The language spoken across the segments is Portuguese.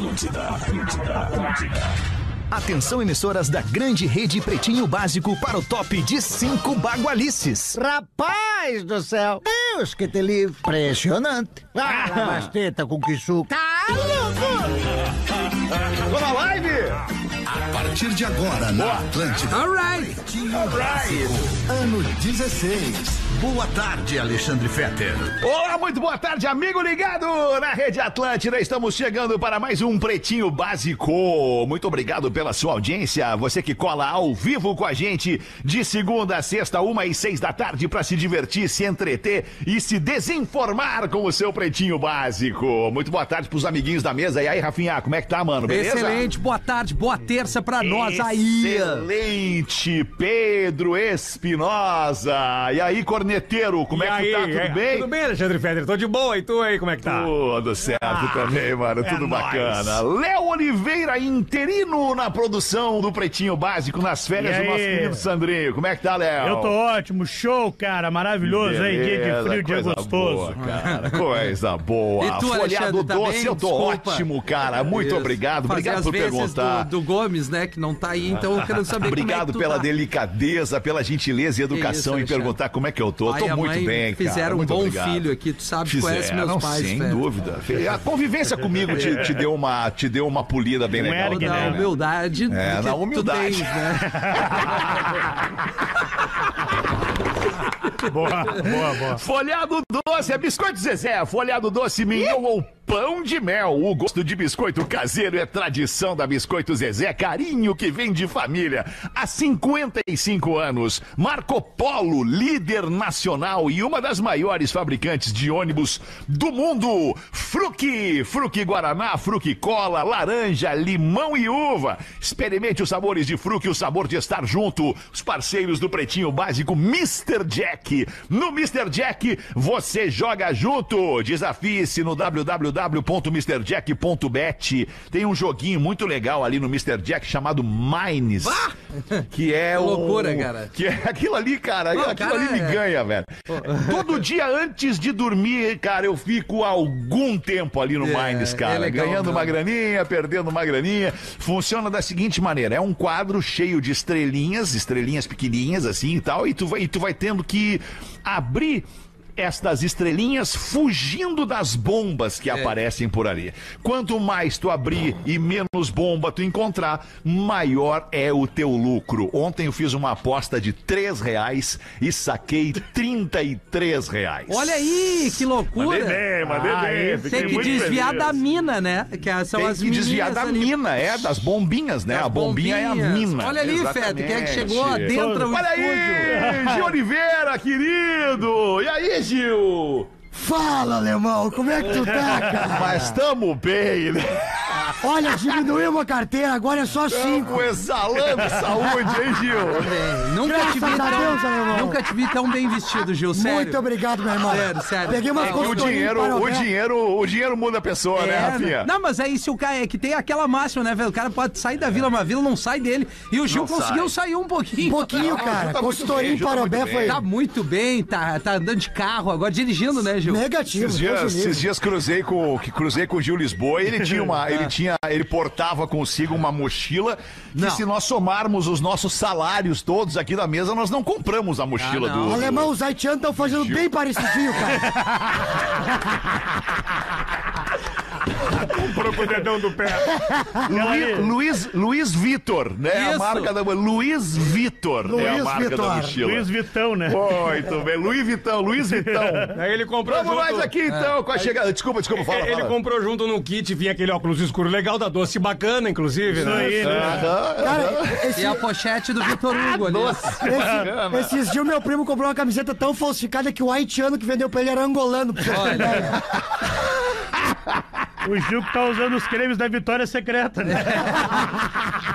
Atlântida, Atlântida, Atlântida. Atenção, emissoras da grande rede Pretinho Básico para o top de cinco bagualices. Rapaz do céu! Deus que te livre! Impressionante! Ah, basteta com que suco! Tá louco! Vamos na live? A partir de agora na Atlântida. Alright! Pretinho Básico, ano 16. Boa tarde, Alexandre Fetter. Olá, muito boa tarde, amigo ligado na Rede Atlântida. Estamos chegando para mais um Pretinho Básico. Muito obrigado pela sua audiência. Você que cola ao vivo com a gente de segunda a sexta, uma e seis da tarde, para se divertir, se entreter e se desinformar com o seu Pretinho Básico. Muito boa tarde pros amiguinhos da mesa. E aí, Rafinha, como é que tá, mano? Beleza? Excelente, boa tarde, boa terça pra nós aí. Excelente, Pedro Espinosa. E aí, corneteiro, como E é que aí, tá? Tudo é, bem? Tudo bem, Alexandre Feder? Tô de boa. E tu aí, como é que tá? Tudo certo também, mano. Tudo nóis. bacana. Léo Oliveira, interino na produção do Pretinho Básico nas férias do nosso querido Sandrinho. Como é que tá, Léo? Eu tô ótimo, show, cara, maravilhoso, hein? Dia de Beleza, frio, dia coisa gostoso. Boa, cara, coisa boa. E tu, Folhado Alexandre, tá doce, bem? eu tô Desculpa. ótimo, cara. Muito Isso. obrigado. Fazer Obrigado por perguntar. Do, do Gomes, né, que não tá aí, então eu quero saber Obrigado como é que tu pela tá. delicadeza, pela gentileza e educação isso, em Alexandre. perguntar como é que eu tô. Pai tô e a muito mãe bem, cara. fizeram um bom obrigado. filho aqui, tu sabe, tu conhece Fizeram, meus pais, sem velho. dúvida. A convivência comigo te, te deu uma, te deu uma polida bem Um legal. ergue, Na né? humildade. É, na tu humildade. tens, né? Boa, boa, boa. Folhado doce, é biscoito Zezé, folhado doce mignon ou pão de mel. O gosto de biscoito caseiro é tradição da Biscoito Zezé, carinho que vem de família. Há 55 anos, Marco Polo, líder nacional e uma das maiores fabricantes de ônibus do mundo. Fruque, Fruque Guaraná, Fruque Cola, laranja, limão e uva. Experimente os sabores de Fruque, o sabor de estar junto. Os parceiros do Pretinho Básico, Mr. Jack. No Mr. Jack, você joga junto. Desafie-se no www.mrjack.bet. Tem um joguinho muito legal ali no Mr. Jack chamado Mines. Que é o. loucura, cara. Que é aquilo ali, cara. Pô, aquilo cara, ali me é- ganha, velho. Todo dia antes de dormir, cara, eu fico algum tempo ali no É, Mines, é cara. legal ganhando mesmo. uma graninha, perdendo uma graninha. Funciona da seguinte maneira: é um quadro cheio de estrelinhas, estrelinhas pequenininhas assim e tal, e tu vai, e tu vai tendo que abrir. Estas estrelinhas fugindo das bombas que aparecem por ali. Quanto mais tu abrir e menos bomba tu encontrar, maior é o teu lucro. Ontem eu fiz uma aposta de 3 reais e saquei 33 reais. Olha aí, que loucura. Mandei bem, mandei Ah, bem. Tem que desviar feliz. da mina, né? Que são Tem as que desviar da ali. mina, é, das bombinhas, né? Das a bombinha é a bombinhas. mina. Olha ali, Fede, quem é que chegou dentro do Olha aí? Gil Oliveira, querido! E aí, Gil? Fala, alemão, como é que tu tá, cara? Mas tamo bem, né? Olha, diminuiu uma carteira, agora é só cinco. Tamo exalando saúde, hein, Gil? Bem, Nunca Graças te vi tão, Deus, nunca te vi tão bem vestido, Gil, sério. Muito obrigado, meu irmão. Sério, sério. Peguei umas E o dinheiro, o ver. dinheiro, o dinheiro muda a pessoa, né, É, Rafinha? não, mas aí se o cara é que tem aquela máxima, né, velho? O cara pode sair da vila, mas a vila não sai dele. E o Gil Não conseguiu sai. Um sair um pouquinho. pouquinho, Não, cara. tá Consultoria em tá muito Parobé bem. foi Tá muito bem, tá, tá andando de carro agora, dirigindo, né, Gil? negativo. Esses dias, esses dias cruzei com que cruzei com o Gil Lisboa e ele tinha uma, ele tinha, ele portava consigo uma mochila que Não. se nós somarmos os nossos salários todos aqui da mesa, nós não compramos a mochila Ah, do Alemão, os haitianos estão fazendo bem parecidinho, cara. Comprou com o dedão do pé. Luiz, Luiz, Luiz Vitor, né? A Isso. marca da Luiz Vitor é a Luiz marca da Vitor. mochila. Luiz Vitão, né? Muito bem, Luiz Vitão, Luiz Vitão. Aí ele comprou Vamos junto... mais aqui então com a chegada. Desculpa, desculpa, fala, Ele fala. comprou junto no kit, vinha aquele óculos escuro legal da Doce, bacana, inclusive, Isso né? aí, né? Cara, esse, E a pochete do Vitor Hugo ali. esse, esses dias meu primo comprou uma camiseta tão falsificada que o haitiano que vendeu pra ele era angolano. pra você Gil que tá usando os cremes da Vitória Secreta, né?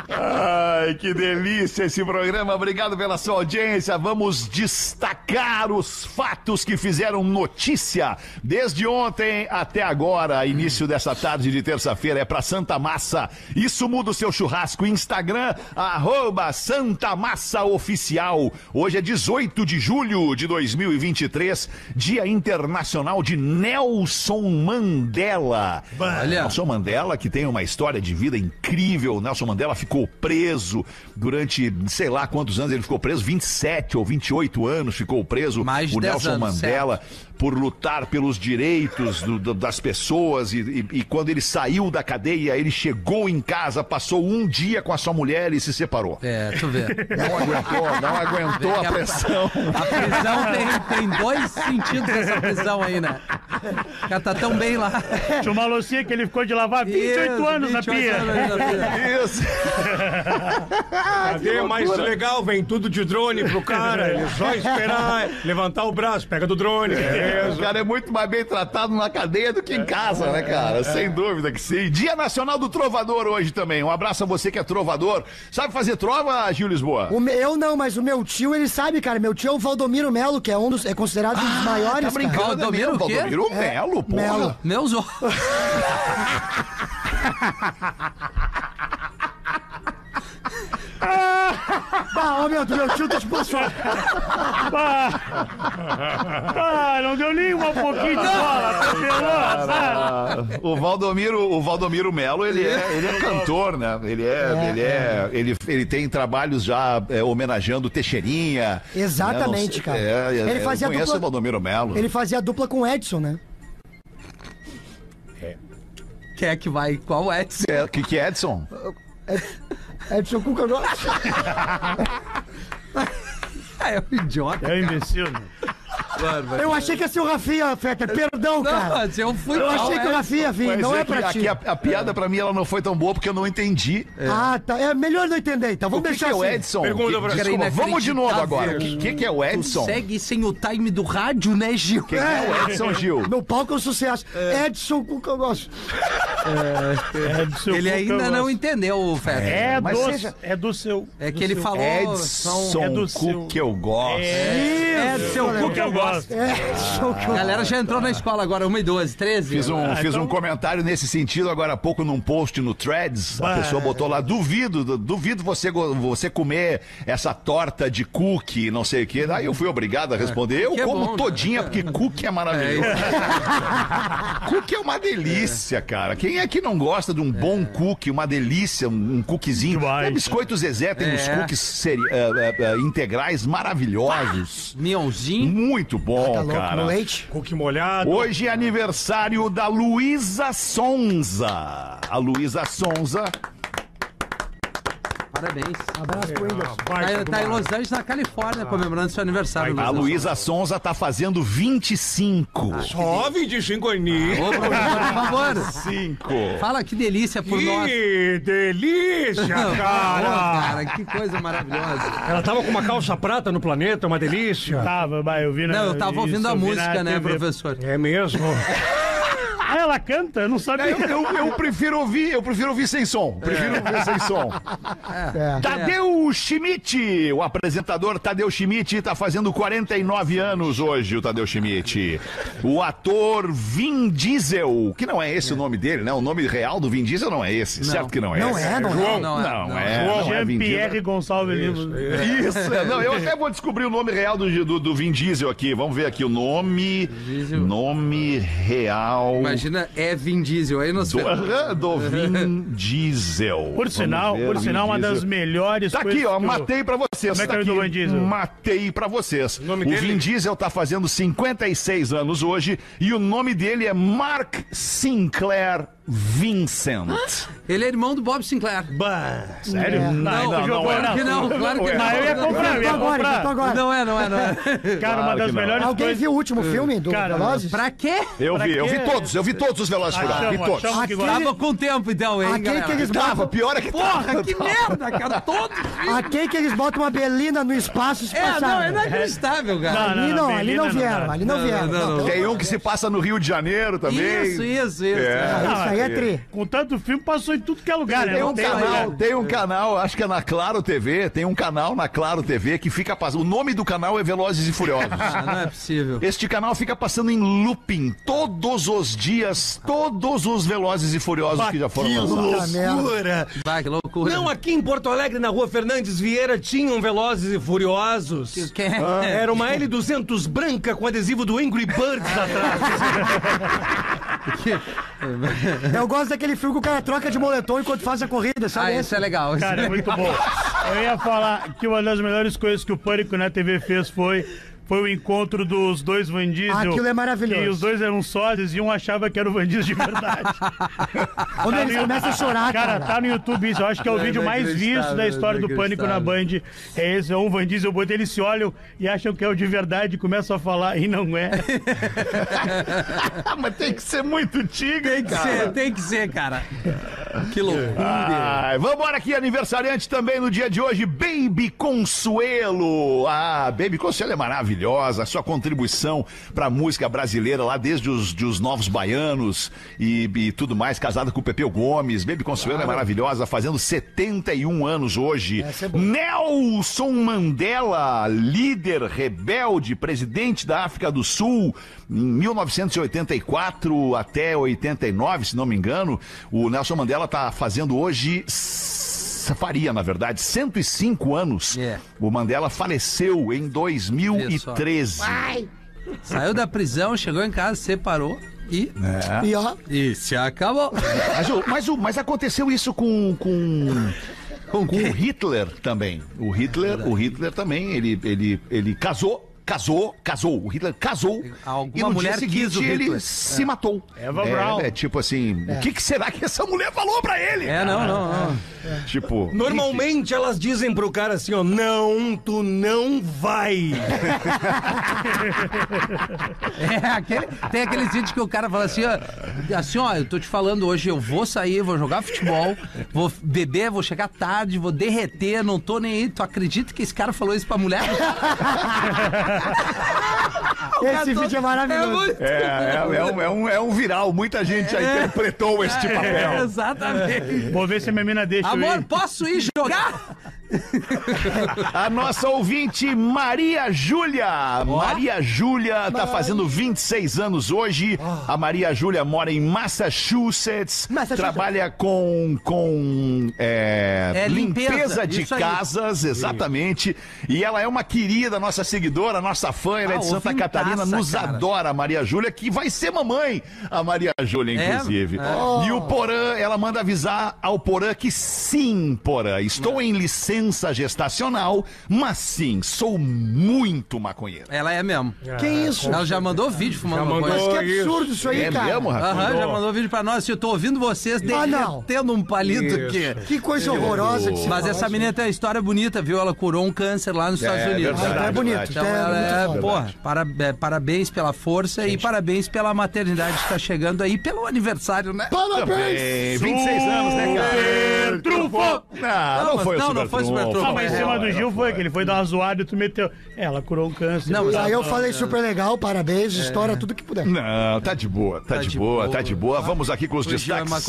Ai, que delícia esse programa. Obrigado pela sua audiência. Vamos destacar os fatos que fizeram notícia desde ontem até agora, início dessa tarde de terça-feira, é pra Santa Massa. Isso muda o seu churrasco. Instagram, arroba Santa Massa Oficial. Hoje é 18 de julho de 2023, Dia Internacional de Nelson Mandela. Olha. Nelson Mandela, que tem uma história de vida incrível. Nelson Mandela ficou preso durante, sei lá quantos anos ele ficou preso, 27 ou 28 anos ficou preso. Mais o 10 Nelson anos, Mandela por lutar pelos direitos do- do- das pessoas e, e- e quando ele saiu da cadeia, ele chegou em casa, passou um dia com a sua mulher e se separou. É, tu vê. Não aguentou, não aguentou a pressão. A prisão tem, tem dois sentidos essa prisão aí, né? O cara tá tão bem lá. Tinha uma loucinha que ele ficou de lavar 28 Isso, anos na 28 pia. anos na pia. Isso. Cadê mais legal? Vem tudo de drone pro cara. Ele só esperar levantar o braço, pega do drone. O Beleza. cara é muito mais bem tratado na cadeia do que em casa, né, cara? Sem dúvida que sim. Dia Nacional do Trovador hoje também. Um abraço a você que é trovador. Sabe fazer trova, Gil Lisboa? O me- eu não, mas o meu tio, ele sabe, cara. Meu tio é o Valdomiro Melo, que é um dos. É considerado um dos maiores. Tá brincando, cara. Valdomiro é o? Valdomiro Melo, porra. Melo. Meus olhos. Ah, ô meu, do meu tio, tu te passou. Ah, não deu nem uma pouquinho de bola, atropelou? Ah, o Valdomiro, o Valdomiro Melo, ele é, ele é cantor, né? Ele é, ele é, ele, ele tem trabalhos já é, homenageando Teixeirinha. Exatamente, né? cara. É, é, Ele fazia eu conheço dupla- o Valdomiro Melo. Ele fazia dupla com o Edson, né? Quem é que vai? Qual é? É, que que é Edson? Cuca Grosso. É um idiota. É um imbecil, né? Eu achei que ia ser o Rafinha, Feta. Perdão, Não, cara. mas eu fui Eu achei que o é. Rafinha vinha, não é que pra ti. aqui a, a piada pra mim ela não foi tão boa porque eu não entendi. Ah, tá. É melhor não entender, então. O Vamos que, que deixar é o assim. Edson? Pergunta Que- pra- desculpa, vamos de novo agora. O que, que, que é o Tu Edson? segue sem o time do rádio, né, Gil? Quem é o Edson Gil? Meu palco é um sucesso. Edson Cuca Grosso. É do seu Ele cu que eu ainda não gosto. entendeu, Feta. É, do, seja- é do seu. É que ele seu- falou. Edson é do seu- Cu que eu gosto. É, É, que eu gosto. Edson A galera já entrou na escola agora, 1 e 12, 13. Fiz um, Ah, fiz então- um comentário nesse sentido agora há pouco num post no Threads. A Bah. pessoa botou lá: duvido, du- duvido você, go- você comer essa torta de cookie, não sei o quê. Aí eu fui obrigado a responder. Eu é como bom, né? todinha, porque cookie é maravilhoso. cookie é uma delícia, cara. Quem é que não gosta de um bom cookie, uma delícia, um, um cookiezinho? Demais. O Biscoito Zezé tem uns É. cookies seri- eh, eh, eh, integrais maravilhosos. Mionzinho. Muito bom, Tá louco cara. no leite? Cookie molhado. Hoje é aniversário da Luísa Sonza. A Luísa Sonza. Parabéns. Abraço pro Whindersson. Baita Tá, tá em. Los Angeles, na Califórnia, comemorando seu aniversário. A Luísa Sonza tá fazendo 25. Só 25 aninhos. Ô, professor, por favor. 5. Fala que delícia por nós. Que delícia, cara. cara, que coisa maravilhosa. Ela tava com uma calça prata no planeta, uma delícia. Tava, vai, eu vi na Não, eu tava ouvindo isso, a música, né, TV. professor? É mesmo? Ah, ela canta? Eu não sabia. Eu, eu- eu prefiro ouvir, eu prefiro ouvir sem som. Prefiro ouvir sem som. É. Tadeu Schmidt, o apresentador Tadeu Schmidt tá fazendo 49 anos hoje, o Tadeu Schmidt. O ator Vin Diesel, que não é esse o nome dele, né? O nome real do Vin Diesel não é esse, certo que não é Não esse. é, não é. Não, Não, não é. é. Não é. Jean-Pierre Gonçalves Lima. Isso, é, não, eu até vou descobrir o nome real do, do, do Vin Diesel aqui. Vamos ver aqui o nome. Diesel. Nome real Imagina, é Vin Diesel, aí sei. do, Vin Diesel. Por sinal, por sinal, uma das melhores Tá coisas aqui, ó, matei pra vocês. Como é que tá é o aqui, do Vin Diesel? Matei pra vocês. O, nome Vin? Diesel tá fazendo 56 anos hoje e o nome dele é Mark Sinclair Vincent. Ele é irmão do Bob Sinclair. Bah, sério? É. Não, claro que não, claro que Mas eu ia não. comprar, eu ia Inventou agora, comprar. agora. Não é, não é, não é. Cara, uma das não. melhores Alguém coisas... viu o último filme do Cara, Velozes? Pra quê? Eu vi, eu vi todos, eu vi todos os Velozes Furiosos, vi todos. Aquele- Tava com tempo então, hein, Aquele galera? que eles Tava, botam, pior é que Porra, tava. que merda, cara. Todo filme. aquele que eles botam uma belina no espaço e se É, não, é inacreditável, cara. Ali não, ali não vieram, ali não Não, vieram. não, não. Tem um que se passa no Rio de Janeiro também. Isso, isso, isso. Aí é tri. Com tanto filme, passou em tudo que é lugar, né? Tem Não um canal, lugar. tem um canal, acho que é na Claro TV, tem um canal na Claro TV que fica passando. O nome do canal é Velozes e Furiosos. Ah, não é possível. Este canal fica passando em looping todos os dias, todos os Velozes e Furiosos que já foram Que lançados. Merda. loucura! Vai, que loucura. Não, aqui em Porto Alegre, na rua Fernandes Vieira, tinham Velozes e Furiosos. Quem é? Ah, Era uma L200 branca com adesivo do Angry Birds atrás. Eu gosto daquele filme que o cara troca de moletom enquanto faz a corrida, sabe? Ah, esse? isso é legal. isso Cara, é é muito bom. Eu ia falar que uma das melhores coisas que o Pânico na TV fez foi. Foi o encontro dos dois Van Diesel. Aquilo é maravilhoso. E os dois eram sócios e um achava que era o Van Diesel de verdade. Quando eles começam a chorar, Cara, cara. tá no YouTube isso. Eu acho que é o É vídeo mais visto da história do Pânico na Band. É esse, é um Van Diesel, botei, eles se olham e acham que é o de verdade, começam a falar e não é. Mas tem que ser muito tigre, Tem que ser, tem que ser, cara. Que loucura. Ai, vambora aqui, aniversariante também no dia de hoje, Baby Consuelo. Ah, Baby Consuelo é maravilhosa, a sua contribuição pra música brasileira lá desde os, de os Novos Baianos e, e tudo mais, casada com o Pepeu Gomes. Baby Consuelo é maravilhosa, fazendo 71 anos hoje. É. Nelson Mandela, líder rebelde, presidente da África do Sul, em 1984 até 89, se não me engano. O Nelson Mandela está fazendo hoje. Faria, na verdade, 105 anos. É. O Mandela faleceu em 2013. Saiu da prisão, chegou em casa, separou e. É. E ó, E se acabou. Mas, o- mas, mas aconteceu isso com, com, com o Hitler também. O Hitler, o Hitler também, ele, ele, ele casou. Casou, casou. O Hitler casou. Alguma e no mulher dia quis seguinte ele se matou. Eva. É, é tipo assim, o que, que será que essa mulher falou pra ele? É, não, não, não. Tipo. Normalmente elas dizem pro cara assim, ó, não, tu não vai. É, aquele, tem aqueles vídeos que o cara fala assim, ó, assim, ó, eu tô te falando hoje, eu vou sair, vou jogar futebol, vou beber, vou chegar tarde, vou derreter, não tô nem aí. Tu acredita que esse cara falou isso pra mulher? Esse vídeo é maravilhoso. muito- É, é, é um, é, um, é um viral. Muita gente já interpretou este É, papel. exatamente. Vou ver se a minha mina deixa eu Amor, ir. posso ir jogar? A nossa ouvinte Maria Júlia. Maria Júlia tá fazendo 26 anos hoje. A Maria Júlia mora em Massachusetts. Massachusetts. Trabalha com, com é, É, limpeza, limpeza, de isso aí. casas, exatamente. E ela é uma querida nossa seguidora, nossa fã. Ela é Ah, de Santa Catarina. Nos cara. adora a Maria Júlia, que vai ser mamãe. A Maria Júlia, É? inclusive. É. E o Porã, ela manda avisar ao Porã que sim, Porã, estou em licença gestacional, mas sim, sou muito maconheiro. Ela é mesmo. Que isso? Ela já mandou vídeo fumando Já mandou. maconha. Que absurdo isso aí, É cara. mesmo, rapaz? Aham, já mandou vídeo pra nós. Eu tô ouvindo vocês Ah, não. derretendo um palito Isso. aqui. Que coisa horrorosa que você Mas essa menina tem uma história bonita, viu? Ela curou um câncer lá nos Estados Unidos. Ah, então é bonito. verdade. Então Então é ela é, porra, para- é, parabéns pela força e parabéns pela maternidade que tá chegando aí, pelo aniversário, né? Parabéns! Também, 26 anos, né, cara? Trufo! Não, não, mas- foi o não, super não foi o. Ah, mas em cima do Gil foi que ele foi dar uma zoada e tu meteu. É, ela curou um câncer. Não, mas Aí eu falei super legal, parabéns, estoura tudo que puder. Não, tá de boa, tá, de, de boa, tá de boa. Vamos aqui com os O é destaques.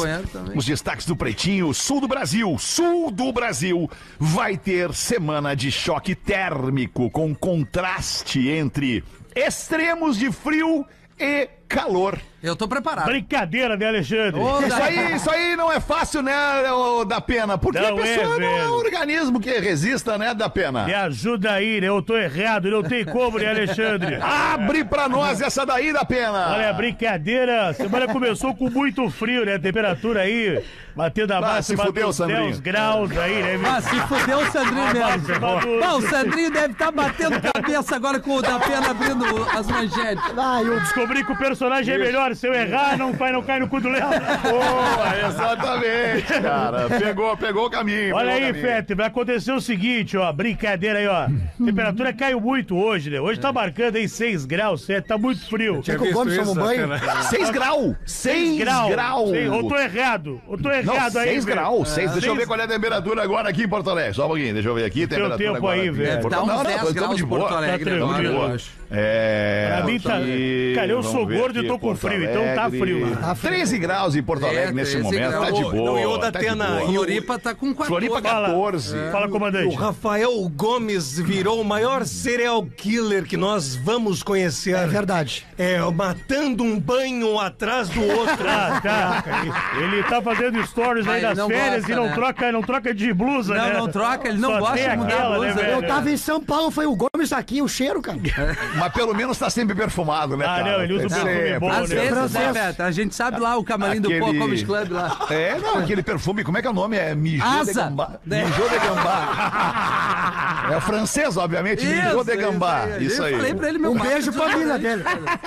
Os destaques do Pretinho, sul do Brasil, sul do Brasil, vai ter semana de choque térmico com contraste entre extremos de frio e calor. Eu tô preparado. Brincadeira, né, Alexandre? Ô, Isso aí, isso aí não é fácil, né, ô, da pena? Porque Não a pessoa é, não é um organismo que resista, né, da pena? Me ajuda aí, né? Eu tô errado, não tem como, né, Alexandre? Abre pra nós essa daí da pena. Olha, brincadeira. Semana começou com muito frio, né? Temperatura aí batendo Ah, abaixo se fudeu, dos Sandrinho. 10 graus aí, né? Ah, se fudeu o Sandrinho mesmo. Maduro. Bom, o Sandrinho deve estar batendo cabeça agora com o da pena abrindo as manchetes. Ah, eu Descobri que o personagem é melhor. Se eu errar, não vai, não cai no cu do Léo. Boa, exatamente, cara. Pegou, pegou o caminho. Olha aí. Fete, vai acontecer o seguinte, ó, brincadeira aí, ó. Temperatura caiu muito hoje, né? Hoje tá marcando aí 6 graus, 7, tá muito frio. Quer que o Gomes tome um banho? 6 graus! 6 Grau. graus! Sei, Ou tô errado, ou tô Não, errado aí, 6 velho. graus, 6. Deixa eu ver qual é a temperatura agora aqui em Porto Alegre. Só um pouquinho, deixa eu ver aqui. Temperatura tempo agora aí, velho. Porto- dar uns Não, não, 10 estamos graus de. Porto Alegre Tá agora, tranquilo. eu acho. É. Pra mim tá. Cara, eu sou ver. Acordo e tô com frio, então tá Alegre. frio. Tá frio. 13 graus em Porto Alegre É, nesse 13 momento, tá de Não, boa. e o da tá de Atena, e o- Floripa tá com 14. Floripa Fala. 14. Fala, O comandante. Rafael Gomes virou o maior serial killer que nós vamos conhecer. É verdade. É, matando um banho atrás do outro. Ah, tá. Ele tá fazendo stories aí nas não férias gosta, e não né? troca, não troca de blusa, Não, né? não troca, ele não Só gosta de mudar a aquela, blusa. né, velho? Eu tava em São Paulo, foi o Gomes aqui, o cheiro, cara. Mas pelo menos tá sempre perfumado, né, Ah, cara? não, ele usa Tem perfume sempre. bom, Às né? vezes, né. Beto? A gente sabe lá o camarim do Pô Aquele- Comedy Club lá. É, não, aquele perfume, como é que é o nome? É Mijô de Asa. Gambá. Né? Mijô de Gambá. É o francês, obviamente, Mijô de Gambá. Isso aí. Eu falei pra ele, meu Um passa beijo pra mina desodorante. dele.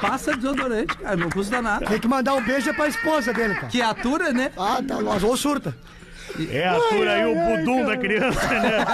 Passa desodorante, cara, não custa nada. Tem que mandar um beijo pra esposa dele, cara. Que atura, né? Ah, tá, nós ou surta. É, atura aí o budum da criança, né?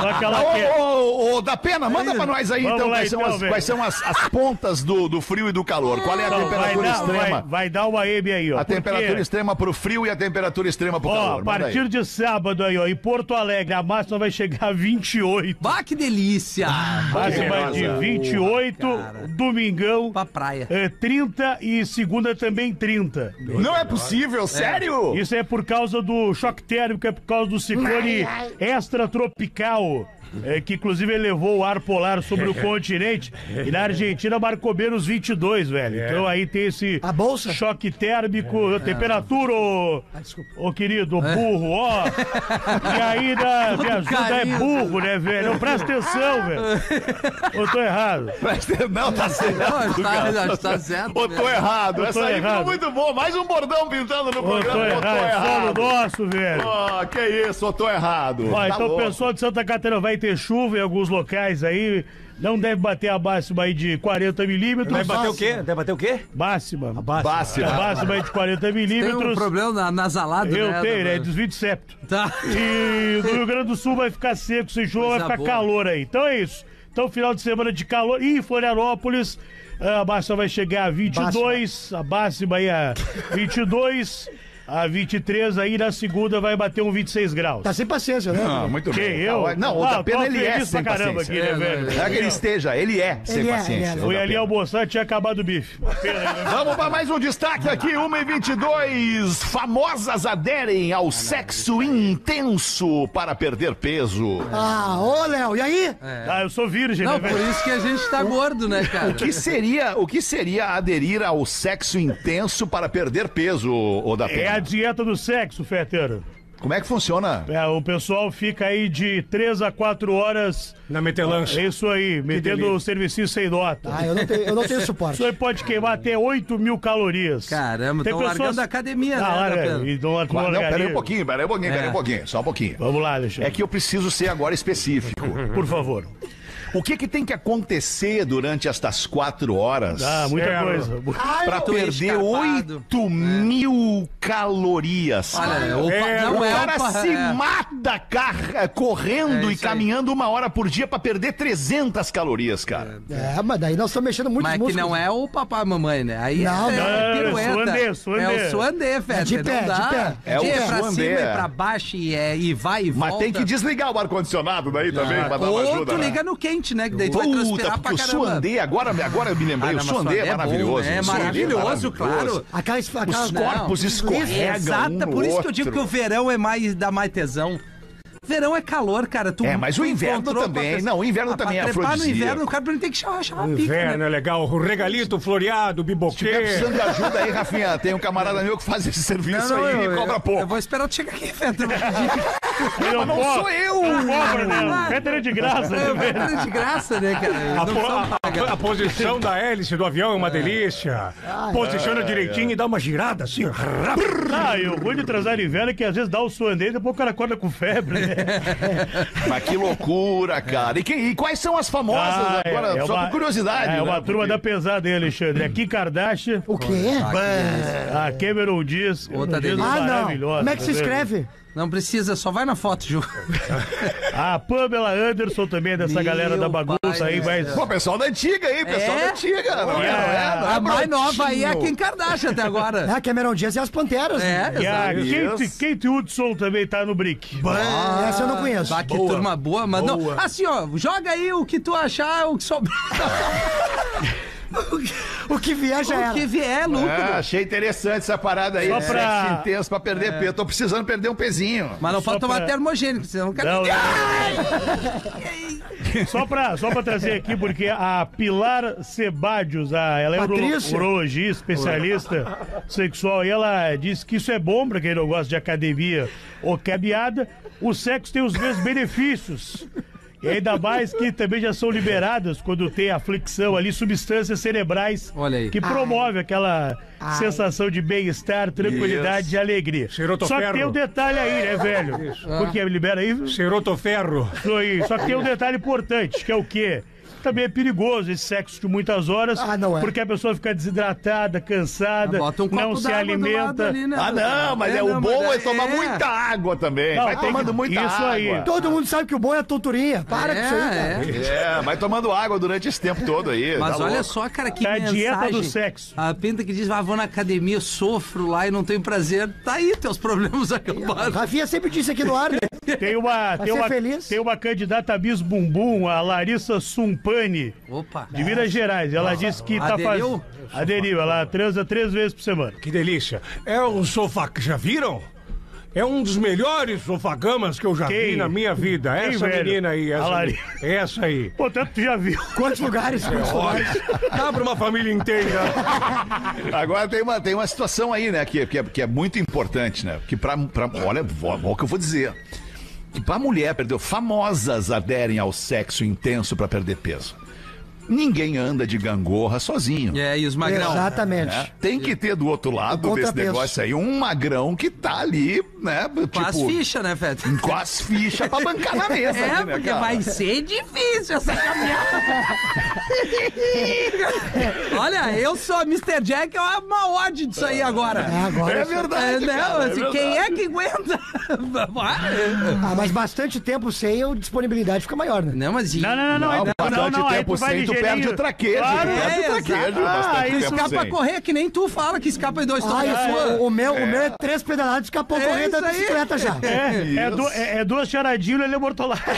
Só aquela que... Ô, ô, ô, da pena, manda pra nós aí Vamos então, lá, quais, são então, as, velho. quais são as, as pontas do, do frio e do calor. Qual é a Então, vai, temperatura dar, vai, extrema? vai dar uma M aí, ó. A porque- temperatura extrema pro frio e a temperatura extrema pro Ó, calor. a partir de sábado aí, ó, em Porto Alegre, a máxima vai chegar a 28. Bah, que delícia! Máxima de 28, cara. domingão, Pra praia. é, 30 e segunda também 30. Não é possível, sério? Isso é por causa do choque térmico, é por causa do ciclone extratropical. é, que inclusive elevou o ar polar sobre o continente e na Argentina marcou menos 22, velho. Então aí tem esse A bolsa? choque térmico, temperatura, ô, ô querido, ô burro, ó. E aí na, me ajuda, é burro, né, velho? Não presta atenção, velho. Eu tô errado. Não, tá certo. Não, tá- tá certo, Ou né? tô errado. Essa tô aí errado. ficou muito boa. Mais um bordão pintando no programa. tô Ou tô errado, é só no errado. nosso, velho. Ó, que isso, eu tô errado. Ó, Tá então o pessoal de Santa Catarina vai ter chuva em alguns locais aí. Não deve bater a máxima aí de 40 milímetros. Vai bater o quê? Vai bater o quê? Máxima. Básico. A máxima aí de 40 Tem um milímetros. problema na, nasalado, Eu né? tenho, né? da- Desvio de septo. Tá. E no Rio Grande do Sul vai ficar seco, sem chuva, vai ficar boa. calor aí. Então é isso. Então, final de semana de calor. E em Florianópolis, a máxima vai chegar a 22, a máxima aí a 22, a 23, aí na segunda vai bater um 26 graus. Tá sem paciência, né? Ah, muito Quem, bem. eu? Tá, Não, o da Ah, pena tô ele é sem pra caramba paciência. aqui, né, É, velho? Não é que ele esteja, ele é sem Ele é, paciência. é. Fui ali almoçar, tinha acabado o bife. Né? Vamos para mais um destaque aqui, 1 e 22 Famosas aderem ao sexo intenso para perder peso. Ah, ô, Léo, e aí? Ah, eu sou virgem, Não, né, por velho? isso que a gente tá gordo, né, cara? O que seria, o que seria aderir ao sexo intenso para perder peso, o da É pena? Dieta do sexo, Feteiro. Como é que funciona? É, o pessoal fica aí de 3 a 4 horas. Na metelanche. É isso aí, metendo o serviço sem nota. Ah, eu não tenho, eu não tenho Isso suporte. aí pode queimar até 8 mil calorias. Caramba, Tem tão largando a academia, né, Ah, Pedro? e não, Não, largaria. peraí um pouquinho, peraí um pouquinho, peraí É. um pouquinho, só um pouquinho. Vamos lá, Alexandre. É que eu preciso ser agora específico. Por favor. O que que tem que acontecer durante estas quatro horas Ah, muita coisa. para perder escapado. 8 mil calorias? Olha, o, pa- É, não o é cara o pa- se é. mata car- correndo É e isso aí. caminhando uma hora por dia pra perder 300 calorias, cara. É, mas daí nós estamos mexendo muito Mas que não é o papai e mamãe, né? Aí Não, é, não, é pirueta. suandê, suandê. É o suandê, Feta. de pé, de pé. É o É pra suandê, cima é. e pra baixo e, é, e vai e Mas volta. tem que desligar o ar-condicionado daí também pra dar uma Ou ajuda. tu né? liga no quente, né? Que daí tu vai Puta, transpirar pra porque o caramba. suandê, agora, agora eu me lembrei, Ah, o não, mas suandê é bom, maravilhoso. né? É o suandê maravilhoso, claro. Aquelas, Os aquelas, corpos Não. escorregam Exata, um por no isso que eu digo que outro. o verão é mais, dá mais tesão. Verão é calor, cara. Tu, É, mas o inverno também. Não, o inverno Ah, também é trepar no afrodisíaco. inverno, o cara tem que chamar, chamar O pica, inverno né? é legal. O regalito floreado, Se biboquê. precisando de ajuda aí, Rafinha, tem um camarada meu que faz esse serviço aí eu, e cobra eu, pouco. eu vou esperar tu chegar aqui, Mas não co- sou eu! Não cobra, né? Fetter é de graça, né, Eu velho? vou de graça, né, cara? A, Não posição da hélice do avião é uma delícia. Posiciona direitinho e dá uma girada assim. Ah, e o ruim de transar no inverno é que às vezes dá o suandê e depois o cara acorda com febre, né? Mas que loucura, cara. E, quem- e quais são as famosas Ah, agora? é Só uma- por curiosidade. É uma né? turma Porque- da pesada aí, Alexandre. Aqui Kardashian, O quê? a Cameron Diaz. Outra delícia. Ah, não. maravilhosa, Como é que se escreve? Não precisa, só vai na foto, Ju. A Pamela Anderson também é dessa Meu galera da bagunça pai aí, do mas... Pô, pessoal da antiga aí, pessoal É? da antiga. Não é, não é, não é A mais brotinho. nova aí é a Kim Kardashian até agora. É, a Cameron Diaz e as Panteras. É, E a exato. Kate, Kate Hudson também tá no Brick. Ah, Essa eu não conheço. Bah, que turma boa, mas não. Assim, ó, joga aí o que tu achar, o que souber. O que vier já O era. que vier é lucro. Ah, achei interessante essa parada aí. Só de pra- Sexo intenso pra perder peso. Tô precisando perder um pezinho. Mas não pode tomar pra- termogênico, senão não quer Não, Só pra, só pra trazer aqui, porque a Pilar Sebadios, a, ela é Patrícia. urologista, especialista sexual, e ela disse que isso é bom pra quem não gosta de academia ou cabeada. O sexo tem os mesmos benefícios. E ainda mais que também já são liberadas, quando tem aflicção ali, substâncias cerebrais Olha aí. que promove aquela Ai. sensação de bem-estar, tranquilidade e alegria. Só que tem um detalhe aí, né, velho? Porque libera aí, Serotoferro. isso aí. Só que tem um detalhe importante, que é o quê? Também é perigoso esse sexo de muitas horas, Ah, não é. porque a pessoa fica desidratada, cansada, Bota um não se alimenta. ali, né? Ah, não, mas é, o não, bom mas é tomar muita água também. Não, vai tomando muita isso água. aí. Todo mundo sabe que o bom é a tonturinha. Para com isso aí, cara. É, é. É, vai tomando água durante esse tempo todo aí. Mas tá olha louco. só, cara, que É a mensagem. dieta do sexo. A pinta que diz, ah, vou na academia, sofro lá e não tenho prazer. Tá aí, teus problemas acabaram. Rafinha sempre disse aqui no ar, né? Tem uma, tem, uma, feliz. tem uma candidata a Bis Bumbum, a Larissa Sumpani, Opa. de Minas Gerais. Ela disse que tá Aderiu? fazendo. Aderiu, ela transa três vezes por semana. Que delícia. É um sofá. Já viram? É um dos melhores sofacamas que eu já Quem? vi na minha vida. Quem, Essa velho? menina aí. Essa, Lari- essa aí. Portanto, tu já viu. Quantos lugares? Quantos lugares? Dá pra uma família inteira. Agora tem uma, tem uma situação aí, né, que, que, é, que é muito importante, né? Que pra, pra olha, ó o que eu vou dizer. Pra mulher perder, famosas aderem ao sexo intenso pra perder peso. Ninguém anda de gangorra sozinho. É, e os magrão. Exatamente. né? Tem que ter do outro lado desse negócio aí um magrão que tá ali, né? Com as tipo, fichas, né, Feta? com as fichas pra bancar na mesa. É, ali, né, porque cara? vai ser difícil essa caminhada. Olha, eu sou Mr. Jack, é uma ode disso aí agora. É, agora. É É, verdade, não, cara, é assim, verdade. quem é que aguenta? Ah, mas bastante tempo sem, a disponibilidade fica maior, né? Não, mas... e- Não, não, não, não. Não, não, bastante não, aí tempo tu vai sem, tu ligeirinho. Perde o traquejo. Claro, perde é, o traquejo, bastante Ah, Escapa sem. correr, que nem tu fala que escapa em dois Ah, toques. isso, o, o meu, o meu é três pedaladas, escapou É correndo da bicicleta já. É, é, du- é, é duas charadinhas e ele é mortolate.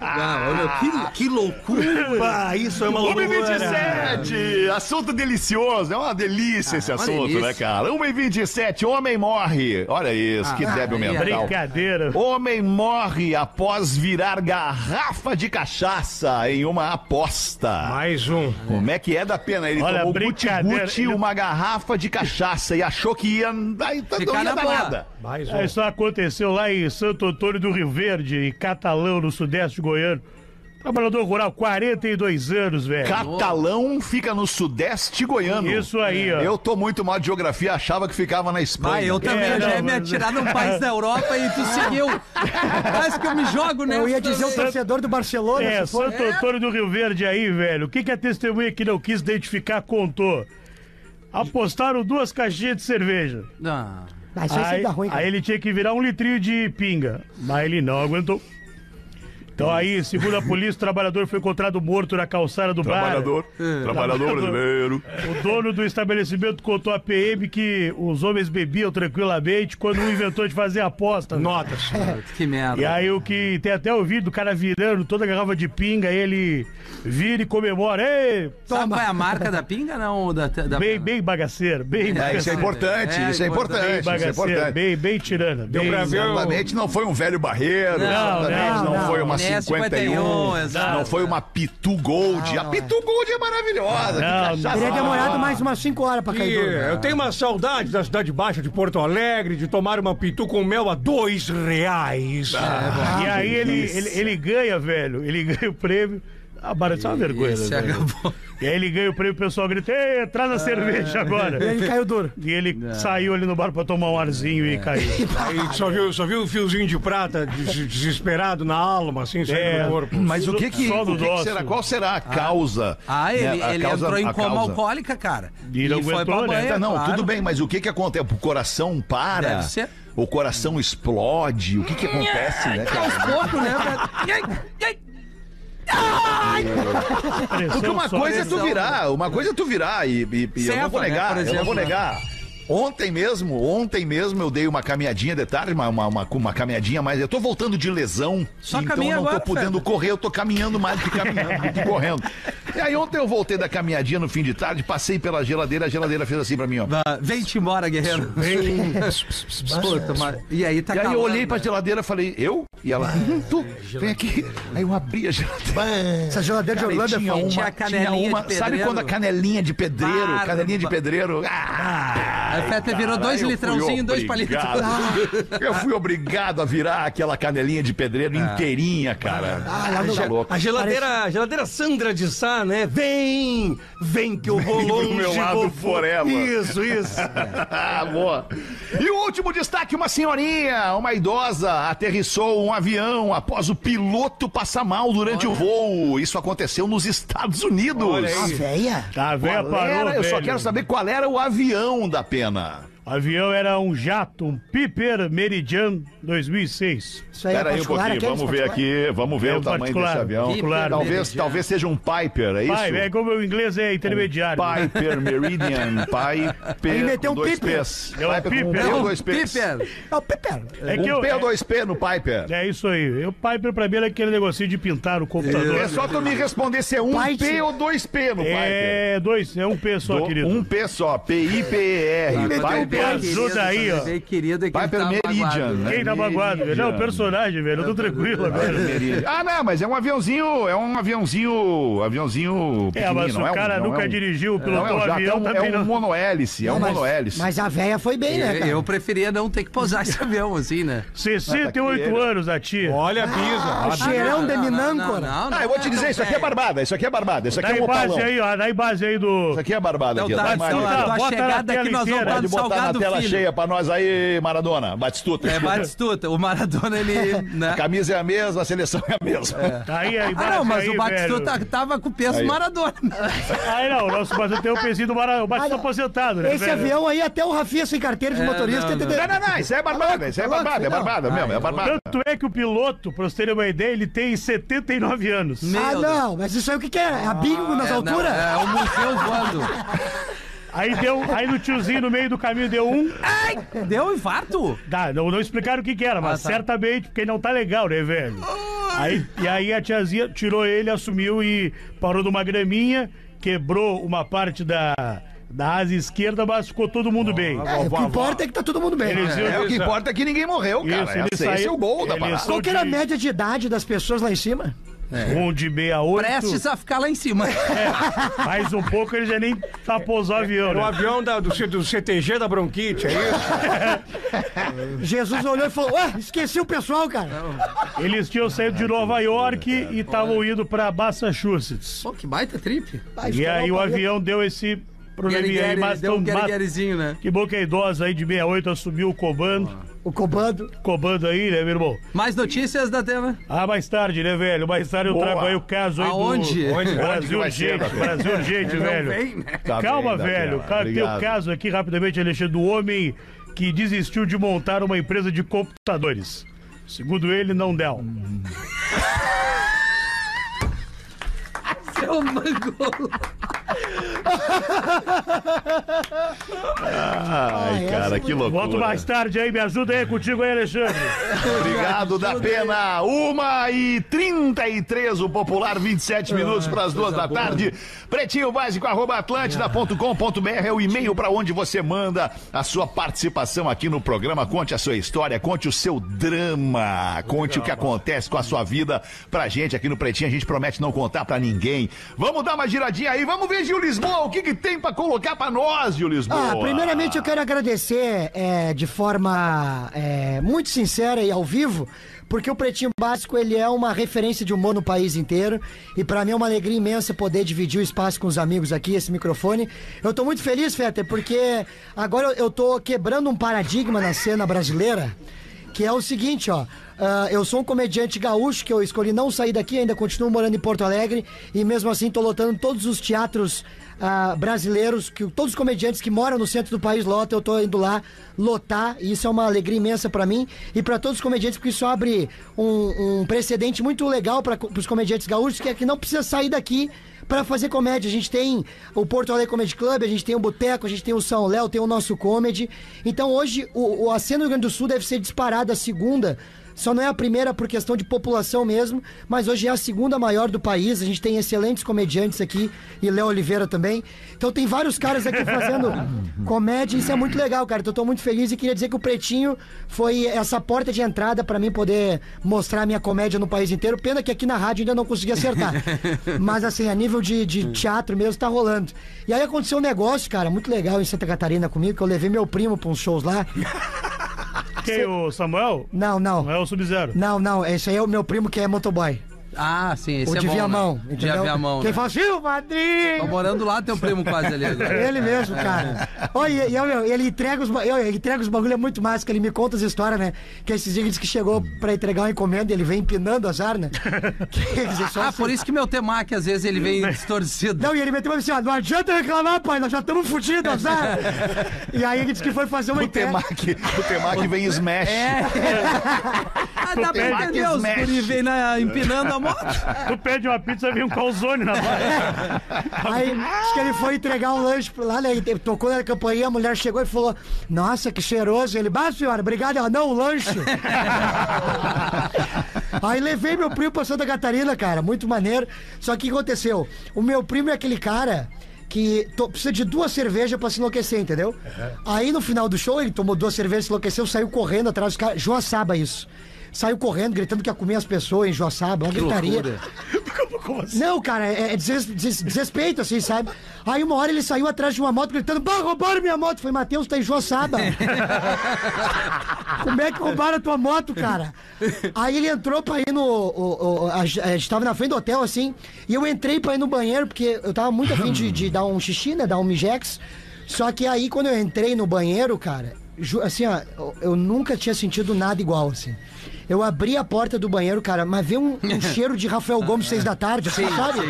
Ah, olha, que, que loucura. Ah, isso é uma Uma e loucura. 27, assunto delicioso, é uma delícia esse Ah, uma assunto, delícia. né, cara? 1 e 27, homem morre. Olha isso, que débil mental. Brincadeira. Homem morre após virar garrafa de cachaça em uma aposta. Mais um. Como é que é da pena? Ele Olha, tomou guti-guti, uma garrafa de cachaça e achou que ia, aí, Ficar não ia na dar nada. Mais um. É, Isso aconteceu lá em Santo Antônio do Rio Verde, em Catalão, no sudeste goiano. Trabalhador rural, 42 anos, velho. Catalão fica no sudeste goiano. Isso aí, ó. Eu tô muito mal de geografia, achava que ficava na Espanha. Ah, eu também, É, eu já não, ia me atirar num país da Europa e tu seguiu. Parece que eu me jogo nessa. Eu ia dizer o torcedor do Barcelona. É, se for. Santo Antônio do Rio Verde aí, velho. O que, que a testemunha que não quis identificar contou? Apostaram duas caixinhas de cerveja. Não. Ah, isso aí Aí, ruim, aí ele tinha que virar um litrinho de pinga, mas ele não aguentou. Então aí, segundo a polícia, o trabalhador foi encontrado morto na calçada do Trabalhador, bar. trabalhador brasileiro. O dono do estabelecimento contou à PM que os homens bebiam tranquilamente quando um inventou de fazer aposta. Notas. Que merda. E aí o que tem até ouvido do cara virando toda a garrafa de pinga, ele vira e comemora. Ei, Sabe qual é a marca da pinga, não? Da, da... bem, bem bagaceiro, bem É, isso é bagaceiro. importante, É, isso é importante. importante, isso é bagaceiro, importante. bem, bem tirana. Bem, pra ver o- Certamente não foi um velho barreiro, Não, certamente não, não, não. foi uma é 51, 51, exato. não foi uma Pitu Gold. a Pitu Gold é maravilhosa. Não, que cachaça Teria demorado mais umas 5 horas pra cair eu tenho uma saudade da Cidade Baixa de Porto Alegre, de tomar uma pitu com mel a dois reais. E aí ele, ele, ele ganha, velho. Ele ganha o prêmio. Ah, barato, isso é uma vergonha, Esse né, acabou. E aí ele ganha o prêmio, o pessoal grita, Ei, traz a cerveja E agora. ele caiu duro. E ele saiu ali no bar pra tomar um arzinho e caiu. Aí só viu, só viu o fiozinho de prata des- desesperado na alma, assim, saindo É. do corpo. Mas o que que, o que que será? Qual será a causa? Ah, ele, né, a ele causa- entrou em a coma causa- alcoólica, cara. E não foi aguentou, pra né? banha, Tá, não, claro. tudo bem, mas o que que acontece? O coração para? Deve ser. O coração explode? O que que acontece, né, Aos cara? poucos, né? Ai, Porque uma coisa é tu virar, uma coisa é tu virar e, e- e eu não vou né, negar, por eu não vou exemplo, né? negar. Ontem mesmo, ontem mesmo eu dei uma caminhadinha de tarde, uma, uma, uma, uma caminhadinha mais. Eu tô voltando de lesão, Só então eu não agora, tô podendo Feta. correr, eu tô caminhando mais do que caminhando, do que correndo. E aí ontem eu voltei da caminhadinha no fim de tarde, passei pela geladeira, a geladeira fez assim pra mim, ó. Vá, Vem-te embora, guerreiro. Puta, mas- E aí tá E aí eu olhei pra né? geladeira e falei, eu? E ela, "Hum, tu, vem aqui. Aí eu abri a geladeira. Essa geladeira de Cara, e Orlando é tinha uma, Tinha a canelinha tinha uma- de sabe pedreiro. quando a canelinha de pedreiro, Barba. canelinha de pedreiro, ah, A Feta virou cara, dois litrãozinhos, dois palitos. obrigado. Eu fui obrigado a virar aquela canelinha de pedreiro inteirinha, cara. Ah, lá no- louco. A geladeira, a geladeira Sandra de Sá, né? Vem! Vem que eu vou Vem longe. meu lado vou- forever. Isso, isso. Ah, Boa. E o último destaque: uma senhorinha, uma idosa, aterrissou um avião após o piloto passar mal durante o voo. Isso aconteceu nos Estados Unidos. Olha A aí. véia? Tá, a véia Qual parou, era? Eu só quero saber qual era o avião da pena. O avião era um jato, um Piper Meridian 2006. Isso aí é Pera aí um pouquinho, vamos ver aqui, vamos ver É o tamanho particular, desse avião. particular. Talvez, Meridian. talvez seja um Piper, é isso? Pai, é como o inglês é intermediário. Piper Meridian, Piper Ele meteu um dois Piper. P's. É um Piper um Piper. P ou Não, dois P's? Piper. É o Pepe. É que Um eu, P ou dois P no Piper? é, é isso aí. O Piper pra mim era aquele negocinho de pintar o computador. É só tu me responder se é um. P ou dois P no Piper. É, dois, é um P só, Do- querido. um P só, P-I-P-E-R. Piper. Veio ajuda aí, ó. querido, é que ele Piper tá Meridian, magoado. né? Quem tá magoado, velho? Não, o personagem, velho. Eu tô tranquilo agora. Ah, não, mas é um aviãozinho, é um aviãozinho, aviãozinho É, mas o é um- cara é nunca um- dirigiu, pilotou é é avião um, é também um não. monohélice, é um mas, monohélice. mas a véia foi bem, né, Eu, cara? eu preferia não ter que pousar esse avião assim, né? 68 anos a tia. Olha a Ah, pisa. cheirão de Não, não, minâncora. não, não, Ah, eu vou te dizer, isso aqui é barbada, isso aqui é barbada, isso aqui é um base opalão. aí, ó. Dá base aí do. Isso aqui é barbada aqui, Então tá, então a Tá, tua bota chegada aqui tela nós vamos inteira. Pode botar na Salgado tela Filho. cheia pra nós aí, Maradona, Batistuta. É Batistuta, o Maradona ele. Né? A camisa é a mesma, a seleção é a mesma. Tá aí, aí, Ah, não, mas aí, o Batistuta velho. tava com o peso Aí. do Maradona. Aí não, o nosso Batistuta tem o pezinho do Maradona. O Batistuta Ah, não. aposentado, né? Esse velho? avião aí, até o Rafinha sem carteira de É, motorista, não, entendeu? Não, não, não, isso é barbada, isso é Tá barbada, é não. barbada mesmo, é barbada. Tanto é que o piloto, pra vocês terem uma ideia, ele tem 79 anos. Meu Ah, não, mas isso aí o que, que é? É a bingo nas É, não, alturas? é o museu voando. Aí deu, aí no tiozinho no meio do caminho deu um. Ai, deu infarto. Tá, não, não explicaram o que que era, mas Ah, tá. certamente, porque não tá legal, né, velho? Aí, e aí a tiazinha tirou ele, assumiu e parou numa graminha, quebrou uma parte da, da asa esquerda, mas ficou todo mundo bem. É, o que importa é que tá todo mundo bem. Eles iam- É, o que importa é que ninguém morreu, cara. Isso, eles esse, esse é o gol da parada. Qual que era a média de idade das pessoas lá em cima? Um de 68. Prestes a ficar lá em cima. Mais um pouco ele já nem tá pousar o avião, Era o né? avião da- do, do CTG da bronquite, é isso? Jesus olhou e falou: Ué, esqueci o pessoal, cara. Eles tinham saído de Nova York e estavam indo pra Massachusetts. Pô, que baita trip. Vai, E aí o avião deu esse probleminha aí, mas um tão- gueriguerizinho, né? Que bom que a idosa aí de 68 assumiu o comando. O comando. Comando aí, né, meu irmão? Mais notícias da Tema? Ah, mais tarde, né, velho? Mais tarde eu Boa. trago aí o caso aí Aonde? do... Onde que Brasil urgente? Brasil urgente, velho. né? Tá Calma, bem, velho. Cara, tem o caso aqui, rapidamente, Alexandre, do homem que desistiu de montar uma empresa de computadores. Segundo ele, não deu. Seu mangolo. Ai, cara, que loucura. Volto mais tarde aí, me ajuda aí contigo aí, Alexandre. Obrigado da pena. Uma e trinta e três, o popular 27 minutos para as duas da tarde. Pretinho básico, arroba atlântida.com.br é o e-mail para onde você manda a sua participação aqui no programa. Conte a sua história, conte o seu drama, conte o que acontece com a sua vida pra gente aqui no Pretinho. A gente promete não contar pra ninguém. Vamos dar uma giradinha aí, vamos ver, Gil Lisboa, o que, que tem pra colocar pra nós, Gil Lisboa? Ah, primeiramente eu quero agradecer é, de forma é, muito sincera e ao vivo, porque o Pretinho Básico ele é uma referência de humor no país inteiro e pra mim é uma alegria imensa poder dividir o espaço com os amigos aqui, esse microfone. Eu tô muito feliz, Fetter, porque agora eu tô quebrando um paradigma na cena brasileira que é o seguinte, ó. ah, eu sou um comediante gaúcho que eu escolhi não sair daqui, ainda continuo morando em Porto Alegre e mesmo assim tô lotando todos os teatros ah, brasileiros, que todos os comediantes que moram no centro do país lotam, eu tô indo lá lotar e isso é uma alegria imensa pra mim e pra todos os comediantes porque isso abre um, um precedente muito legal para os comediantes gaúchos que é que não precisa sair daqui pra fazer comédia. A gente tem o Porto Alegre Comedy Club, a gente tem o Boteco, a gente tem o São Léo, tem o nosso comedy. Então hoje o, o- a cena do Rio Grande do Sul deve ser disparada a segunda. Só não é a primeira por questão de população mesmo, mas hoje é a segunda maior do país. A gente tem excelentes comediantes aqui e Léo Oliveira também. Então tem vários caras aqui fazendo comédia, isso é muito legal, cara. Então eu tô muito feliz e queria dizer que o Pretinho foi essa porta de entrada pra mim poder mostrar minha comédia no país inteiro. Pena que aqui na rádio ainda não consegui acertar. Mas assim, a nível de, de teatro mesmo tá rolando. E aí aconteceu um negócio, cara, muito legal em Santa Catarina comigo, que eu levei meu primo pra uns shows lá. Quem, o Samuel? Não, não. Não é o Sub-Zero. Não, não, esse aí é o meu primo que é motoboy. Ah, sim, esse o é de bom, Viamão, né? De? Viamão, Quem né? fala assim, o padrinho! Tá morando lá, teu primo quase ali agora. Ele mesmo, cara. Olha, e, e, meu, ele entrega os, eu- ele entrega os bagulho é muito massa, que ele me conta as histórias, né? Que esses dias ele disse que chegou pra entregar uma encomenda e ele vem empinando as né? Só Ah, assim- por isso que meu temaki às vezes ele vem distorcido. Não, e ele meteu assim, ó, não adianta reclamar, pai, nós já estamos fudidos, azar. e aí ele disse que foi fazer uma O entrega. temaki, o temaki vem smash. É. Ah, dá pra Temaki entender, os guri vem na, empinando a moto. Tu pede uma pizza, vem um calzone na mão. Aí disse que ele foi entregar um lanche lá, né? Ele tocou na campainha, a mulher chegou e falou: Nossa, que cheiroso. Ele, bah, senhora, obrigado. Ela, não, o lanche. Aí levei meu primo pra Santa Catarina, cara, muito maneiro. Só que o que aconteceu? O meu primo é aquele cara que to- precisa de duas cervejas pra se enlouquecer, entendeu? Aí no final do show ele tomou duas cervejas, se enlouqueceu, saiu correndo atrás dos caras. Joaçaba isso. Saiu correndo, gritando que ia comer as pessoas em Joaçaba, uma gritaria. Não, cara, é, é des- des- desrespeito, assim, sabe? Aí uma hora ele saiu atrás de uma moto gritando, bah, roubaram minha moto. Foi, Matheus, tá em Joaçaba. Como é que roubaram a tua moto, cara? Aí ele entrou pra ir no. o- o- a, gente- a gente tava na frente do hotel, assim, e eu entrei pra ir no banheiro, porque eu tava muito afim de, de dar um xixi, né? Dar um mijex. Só que aí, quando eu entrei no banheiro, cara, assim, ó, eu nunca tinha sentido nada igual, assim. Eu abri a porta do banheiro, cara, mas veio um, um cheiro de Rafael Gomes seis da tarde, assim, sabe?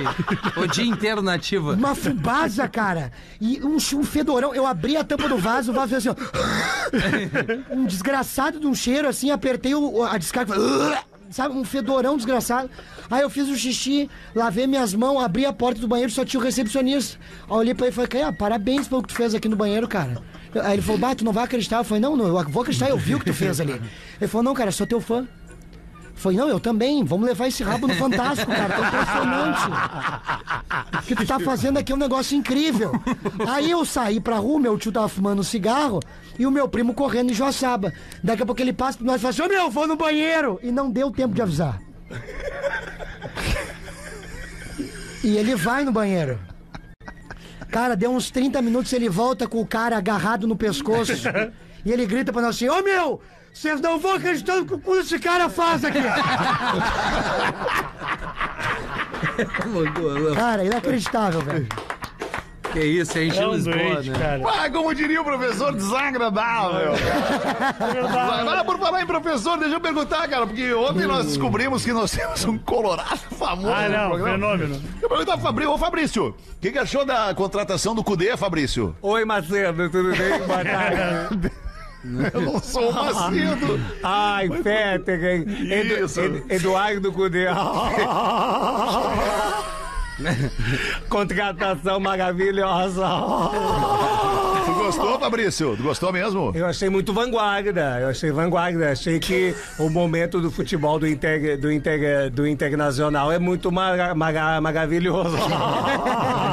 O dia inteiro na ativa. Uma fubaza, cara. E um, um fedorão. Eu abri a tampa do vaso, o vaso fez assim, ó. Um desgraçado de um cheiro, assim, apertei o- a descarga. Sabe, um fedorão desgraçado. Aí eu fiz o xixi, lavei minhas mãos, abri a porta do banheiro, só tinha o recepcionista. Aí olhei pra ele e falei, cara, parabéns pelo que tu fez aqui no banheiro, cara. Aí ele falou, bah, tu não vai acreditar. Eu falei, não, não, eu vou acreditar, eu vi o que tu fez ali. Ele falou, não, cara, sou teu fã. Falei, não, eu também. Vamos levar esse rabo no Fantástico, cara. Tá impressionante. O que tu tá fazendo aqui é um negócio incrível. Aí eu saí pra rua, meu tio tava fumando um cigarro e o meu primo correndo em Joaçaba. Daqui a pouco ele passa por nós e fala assim: Ô meu, vou no banheiro. E não deu tempo de avisar. E ele vai no banheiro. Cara, deu uns 30 minutos, ele volta com o cara agarrado no pescoço. e ele grita pra nós assim: Ô meu, vocês não vão acreditar no que o cu esse cara faz aqui. cara, inacreditável, velho. Que isso, é É um Lisboa, doente, né? cara. Ah, como diria o professor, desagradável. Agora, por falar em professor, deixa eu perguntar, cara, porque ontem nós descobrimos que nós temos um colorado famoso Ah, no não, programa. fenômeno. Eu perguntar pro Fabrício, ô Fabrício, o que, que achou da contratação do Cudê, Fabrício? Oi, Macedo, tudo bem? Boa tarde. Eu não sou o Macedo. Ai, Fetter, Edu, Isso. Ed- Eduardo Cudê. Contratação maravilhosa. Tu gostou, Fabrício? Tu gostou mesmo? Eu achei muito vanguarda, eu achei vanguarda. Achei que o momento do futebol do, Inter, do, Inter, do Internacional é muito mara, mara, maravilhoso.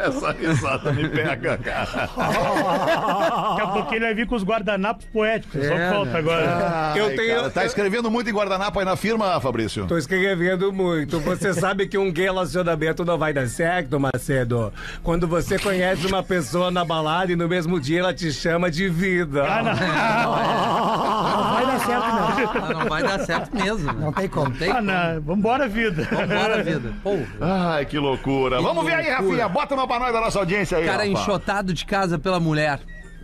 Essa risada me pega, cara. Daqui a pouco ele vai vir com os guardanapos poéticos. Só É, falta agora. Eu Ai, tenho- cara, tá escrevendo muito em guardanapo aí na firma, Fabrício? Tô escrevendo muito. Você sabe que um relacionamento não vai dar certo, Macedo. Quando você conhece uma pessoa na balada e no mesmo dia ela te chama de vida. Ah, não. Não vai dar certo, não. Ah, não vai dar certo mesmo. Não tem como. Não tem Ah, como. não. Vambora, vida. Vambora, vida. Pô, Ai, que loucura. Vamos ver aí, Rafinha. Bota uma nós da nossa audiência aí. cara rapaz. enxotado de casa pela mulher.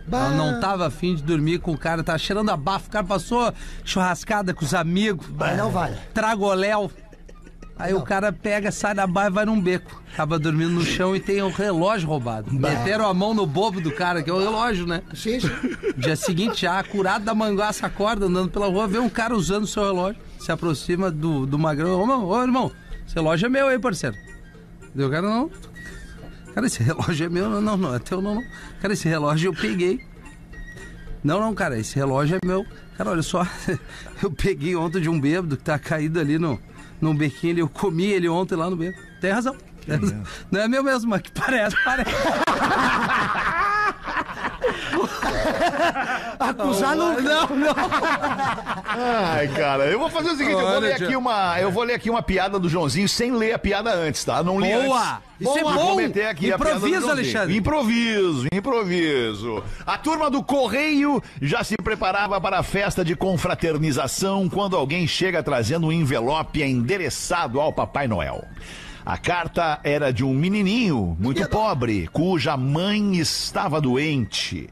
Ela não tava afim de dormir com o cara, tava cheirando a bafo. O cara passou churrascada com os amigos. Não vale. Tragoléu. Aí o cara pega, sai da barra e vai num beco. Acaba dormindo no chão e tem o relógio roubado. Meteram a mão no bobo do cara, que é o relógio, né? Sim, sim. Dia seguinte, já curado da manguaça, acorda andando pela rua, vê um cara usando o seu relógio, se aproxima do, do magrão. Ô, irmão, ô, irmão, esse relógio é meu aí, parceiro. Eu, cara, não. Cara, esse relógio é meu, não, não, não, é teu, não, não. Cara, esse relógio eu peguei. Não, não, cara, esse relógio é meu. Cara, olha só, eu peguei ontem de um bêbado que tá caído ali no, num bequinho ali, eu comi ele ontem lá no beco. Tem razão. Tem razão. Não é meu mesmo, mas que parece, parece. Acusar não. Não, não. Ai, cara, eu vou fazer o seguinte, eu vou ler aqui uma, eu vou ler aqui uma piada do Joãozinho sem ler a piada antes, tá? Não li Boa! antes. Isso é Boa. bom! Vou meter aqui Improvisa. Alexandre. Improviso, improviso. A turma do Correio já se preparava para a festa de confraternização quando alguém chega trazendo um envelope endereçado ao Papai Noel. A carta era de um menininho muito pobre, cuja mãe estava doente.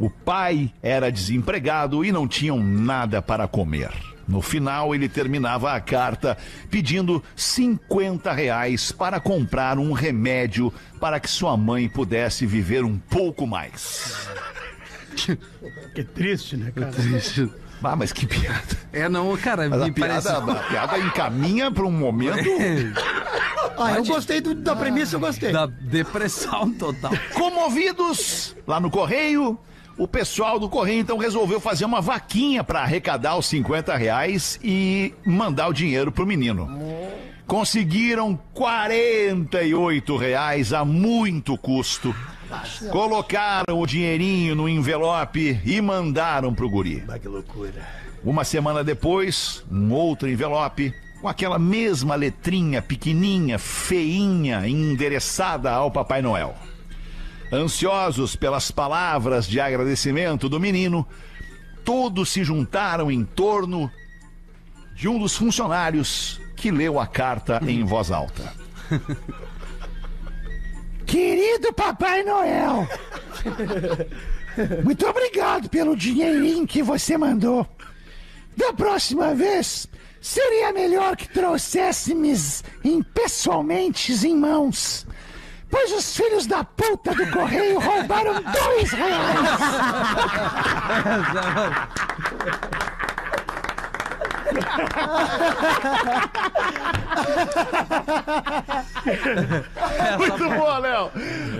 O pai era desempregado e não tinham nada para comer. No final, ele terminava a carta pedindo 50 reais para comprar um remédio para que sua mãe pudesse viver um pouco mais. Que triste, né, cara? Ah, mas que piada. É, não, cara, Mas a me parece. piada, a piada encaminha para um momento. Ah, eu gostei do- da premissa, eu gostei. Da depressão total. Comovidos lá no Correio, o pessoal do Correio então resolveu fazer uma vaquinha para arrecadar os 50 reais e mandar o dinheiro pro menino. Conseguiram 48 reais a muito custo. Colocaram o dinheirinho no envelope e mandaram pro guri. que loucura. Uma semana depois, um outro envelope com aquela mesma letrinha pequenininha, feinha, endereçada ao Papai Noel. Ansiosos pelas palavras de agradecimento do menino, todos se juntaram em torno de um dos funcionários que leu a carta em voz alta. Querido Papai Noel, muito obrigado pelo dinheirinho que você mandou. Da próxima vez, seria melhor que trouxéssemos impessoalmente em mãos. Pois os filhos da puta do correio roubaram dois reais. Muito boa, Léo.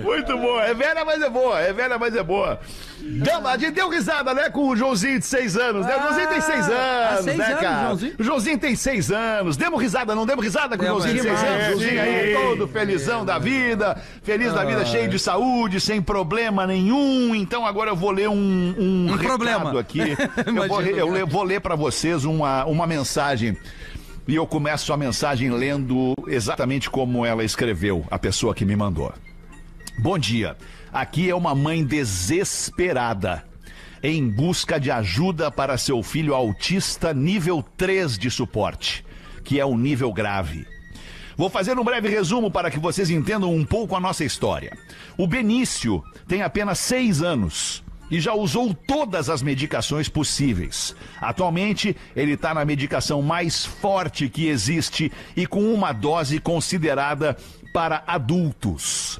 Muito boa. É velha, mas é boa. É velha, mas é boa. Dama, a gente deu risada, né, com o Joãozinho de seis anos, né? O Joãozinho tem seis Ah, anos, seis né, anos, cara? Joãozinho? O Joãozinho tem seis anos. Demos risada, não demos risada com o Joãozinho de seis anos? Joãozinho aí, todo felizão da vida, feliz da vida, cheio de saúde, sem problema nenhum. Então agora eu vou ler um, um, Um recado problema. aqui. Eu vou, eu le- vou ler pra vocês uma, uma mensagem. E eu começo a mensagem lendo exatamente como ela escreveu, a pessoa que me mandou. Bom dia. Aqui é uma mãe desesperada em busca de ajuda para seu filho autista nível 3 de suporte, que é um nível grave. Vou fazer um breve resumo para que vocês entendam um pouco a nossa história. O Benício tem apenas seis anos e já usou todas as medicações possíveis. Atualmente, ele está na medicação mais forte que existe e com uma dose considerada para adultos.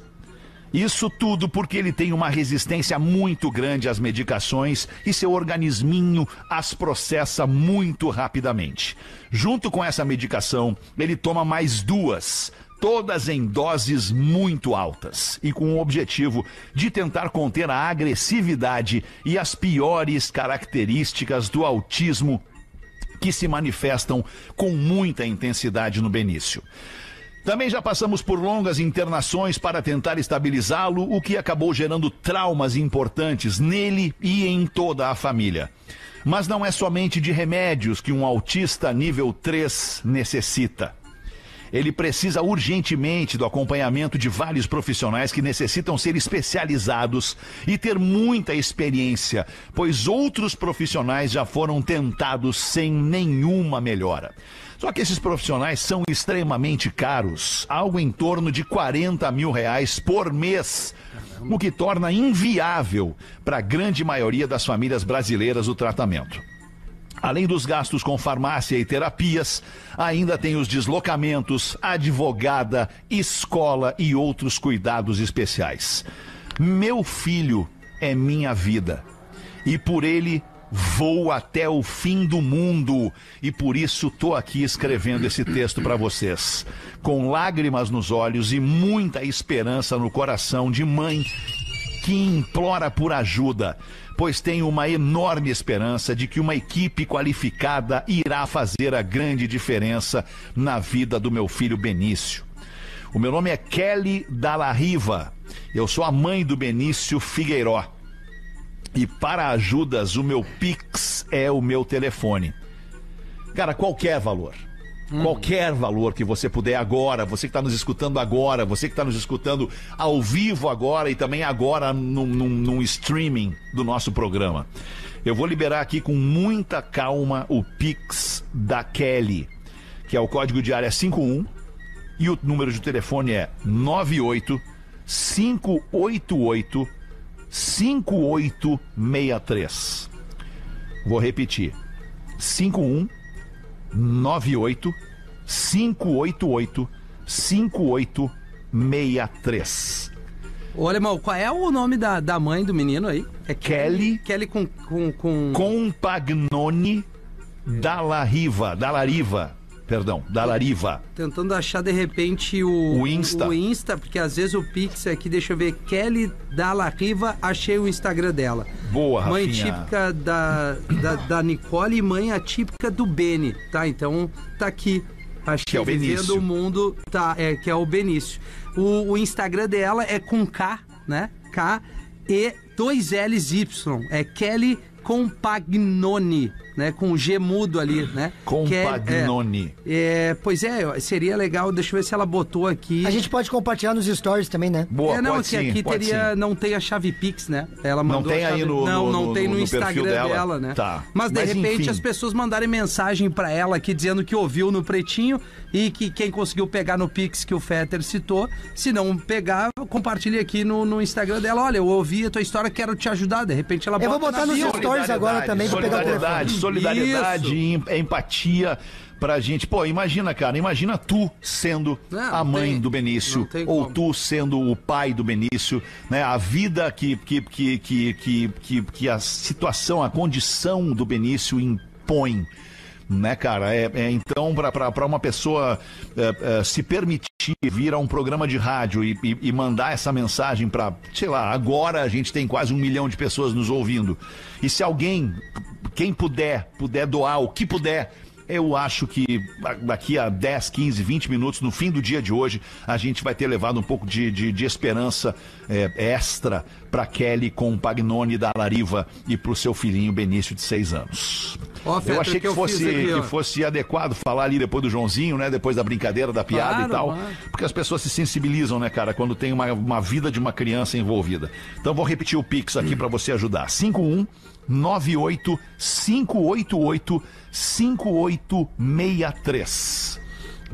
Isso tudo porque ele tem uma resistência muito grande às medicações e seu organisminho as processa muito rapidamente. Junto com essa medicação, ele toma mais duas, todas em doses muito altas e com o objetivo de tentar conter a agressividade e as piores características do autismo que se manifestam com muita intensidade no Benício. Também já passamos por longas internações para tentar estabilizá-lo, o que acabou gerando traumas importantes nele e em toda a família. Mas não é somente de remédios que um autista nível 3 necessita. Ele precisa urgentemente do acompanhamento de vários profissionais que necessitam ser especializados e ter muita experiência, pois outros profissionais já foram tentados sem nenhuma melhora. Só que esses profissionais são extremamente caros, algo em torno de 40 mil reais por mês, o que torna inviável para a grande maioria das famílias brasileiras o tratamento. Além dos gastos com farmácia e terapias, ainda tem os deslocamentos, advogada, escola e outros cuidados especiais. Meu filho é minha vida. E por ele Vou até o fim do mundo. E por isso tô aqui escrevendo esse texto para vocês, com lágrimas nos olhos e muita esperança no coração de mãe que implora por ajuda, pois tem uma enorme esperança de que uma equipe qualificada irá fazer a grande diferença na vida do meu filho Benício. O meu nome é Kelly Dalariva. Eu sou a mãe do Benício Figueiró. E para ajudas, o meu Pix é o meu telefone. Cara, qualquer valor. Qualquer valor que você puder agora, você que está nos escutando agora, você que está nos escutando ao vivo agora e também agora num, num, num streaming do nosso programa. Eu vou liberar aqui com muita calma o Pix da Kelly, que é o código de área 51 e o número de telefone é 98 588 5863. Vou repetir. 51 98 588 5863. Ô, Alemão, qual é o nome da, da mãe do menino aí? É Kelly. Kelly com. com, com... Compagnoni Dallariva, Dallariva, perdão, Dallariva. Tentando achar de repente o, O Insta. o Insta, porque às vezes o Pix aqui, deixa eu ver, Kelly Dalla Riva, achei o Instagram dela. Boa, Mãe Rafinha. típica da, da, da Nicole e mãe atípica do Beni, tá? Então tá aqui. Achei Que é o Benício. o mundo, tá, é, que é o Benício. O, o Instagram dela é com K, né? K e dois L's Y. É Kelly Compagnoni, né? Com G mudo ali, né? Compagnoni. Que é- é, pois é, seria legal, deixa eu ver se ela botou aqui. A gente pode compartilhar nos stories também, né? Boa, é, não, pode que sim, aqui pode teria, sim. não tem a chave Pix, né? Ela mandou tem a aí chave- no- Não, no- não no- tem no, no Instagram dela? dela, né? Tá. Mas de Mas, repente enfim. as pessoas mandarem mensagem pra ela aqui dizendo que ouviu no Pretinho e que quem conseguiu pegar no Pix que o Fetter citou, se não pegar, compartilhe aqui no, no Instagram dela. Olha, eu ouvi a tua história, quero te ajudar. De repente ela Eu vou bota botar nos bio. Agora também pegar o solidariedade, telefone. solidariedade, em- empatia pra gente. Pô, imagina, cara, imagina tu sendo Não, a mãe tem- do Benício ou como. tu sendo o pai do Benício, né? A vida que que, que, que, que, que, que a situação, a condição do Benício impõe. Né, cara? É, é, então, para uma pessoa é, é, se permitir vir a um programa de rádio e, e- e mandar essa mensagem para, sei lá, agora a gente tem quase um milhão de pessoas nos ouvindo. E se alguém, quem puder, puder doar o que puder, eu acho que daqui a 10, 15, 20 minutos, no fim do dia de hoje, a gente vai ter levado um pouco de, de, de esperança é, extra para Kelly com o Pagnoni da Lariva e para o seu filhinho Benício de 6 anos. Fetter, eu achei que, que eu fosse, aqui, que fosse adequado falar ali depois do Joãozinho, né? Depois da brincadeira, da piada Claro, e tal. claro. Porque as pessoas se sensibilizam, né, cara, quando tem uma, uma vida de uma criança envolvida. Então vou repetir o Pix aqui para você ajudar. 51 98 588 5863.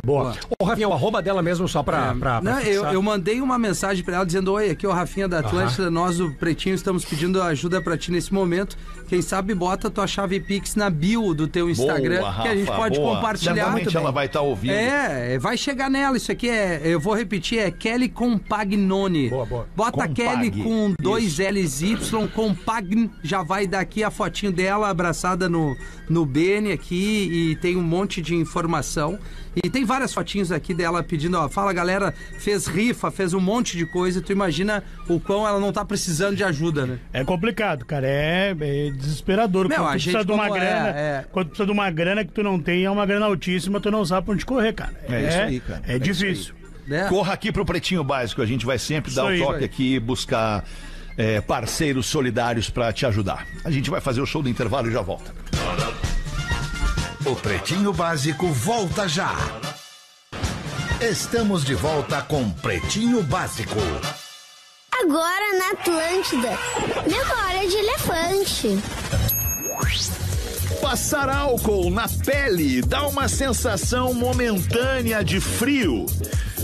Boa. Ô, Rafinha, o arroba dela mesmo só pra. pra, pra Não, eu, eu mandei uma mensagem pra ela dizendo: Oi, aqui é o Rafinha da Atlântida, nós do Pretinho estamos pedindo ajuda pra ti nesse momento. Quem sabe bota tua chave Pix na bio do teu Instagram, Boa, que a gente Rafa, pode boa. compartilhar. Certamente Muito ela bem. vai estar ouvindo. É, vai chegar nela. Isso aqui é, eu vou repetir, é Kelly Compagnoni. Boa, boa. Bota Compag, Kelly com dois L's Y, Compagn, já vai dar aqui a fotinho dela abraçada no, no Bene aqui e tem um monte de informação. E tem várias fotinhos aqui dela pedindo, ó, fala galera, fez rifa, fez um monte de coisa. Tu imagina o quão ela não tá precisando de ajuda, né? É complicado, cara. É, é desesperador. Meu, quando a tu gente precisa de uma é, grana. é. Quando tu precisa de uma grana que tu não tem, é uma grana altíssima, tu não sabe pra onde correr, cara. É isso aí, cara. É, É difícil. né? Corra aqui pro Pretinho Básico, a gente vai sempre dar Isso o aí, toque aqui e buscar é, parceiros solidários para te ajudar. A gente vai fazer o show do intervalo e já volta. O Pretinho Básico volta já. Estamos de volta com Pretinho Básico. Agora na Atlântida. Memória de elefante. Passar álcool na pele dá uma sensação momentânea de frio.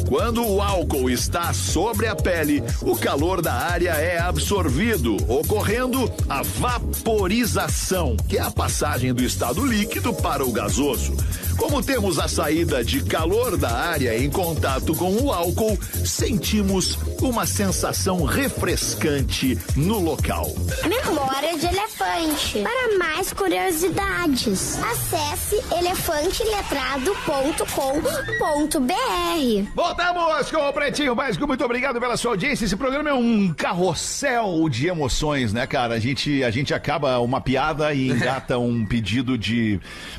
Quando o álcool está sobre a pele, o calor da área é absorvido, ocorrendo a vaporização, que é a passagem do estado líquido para o gasoso. Como temos a saída de calor da área em contato com o álcool, sentimos uma sensação refrescante no local. Memória de elefante. Para mais curiosidades, acesse elefanteletrado.com.br. Voltamos com o Pretinho Básico. Muito obrigado pela sua audiência. Esse programa é um carrossel de emoções, né, cara? A gente, a gente acaba uma piada e engata um pedido de,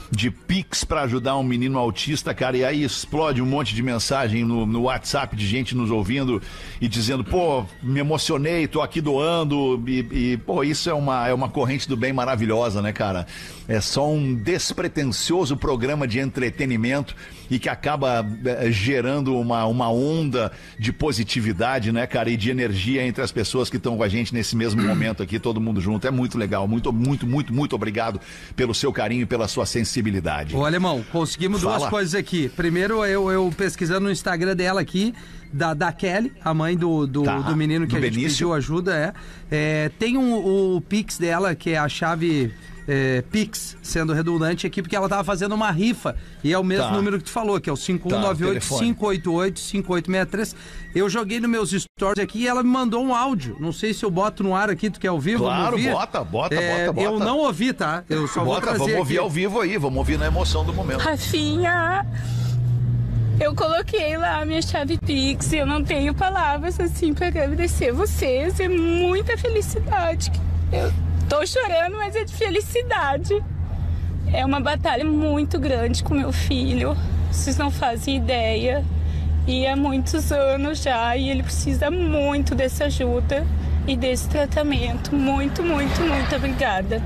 de pix pra ajudar um menino autista, cara. E aí explode um monte de mensagem no, no WhatsApp de gente nos ouvindo e dizendo, pô, me emocionei, tô aqui doando. E, e, pô, isso é uma, é uma corrente do bem maravilhosa, né, cara? É só um despretensioso programa de entretenimento e que acaba eh, gerando uma, uma onda de positividade, né, cara, e de energia entre as pessoas que estão com a gente nesse mesmo momento aqui, todo mundo junto. É muito legal. Muito, muito, muito, muito obrigado pelo seu carinho e pela sua sensibilidade. Ô, Alemão, conseguimos duas Fala. coisas aqui. Primeiro, eu, eu pesquisando no Instagram dela aqui, da, da Kelly, a mãe do, do, Tá, do menino que do a gente Benício. pediu ajuda, é. É, tem um, o Pix dela, que é a chave é, Pix, sendo redundante aqui, porque ela tava fazendo uma rifa. E é o mesmo Tá. número que tu falou, que é o 5198-588-5863. Eu joguei nos meus stories aqui e ela me mandou um áudio. Não sei se eu boto no ar aqui, tu quer ouvir? Vamos Claro, ouvir? bota, bota, É, bota, Eu bota. não ouvi, tá? Eu só vou Bota, trazer vamos ouvir aqui. ao vivo aí, vamos ouvir na emoção do momento. Rafinha, eu coloquei lá a minha chave Pix e eu não tenho palavras assim para agradecer vocês. É muita felicidade. Eu tô chorando, mas é de felicidade. É uma batalha muito grande com meu filho. Vocês não fazem ideia. E há muitos anos já, e ele precisa muito dessa ajuda e desse tratamento. Muito, muito, muito obrigada.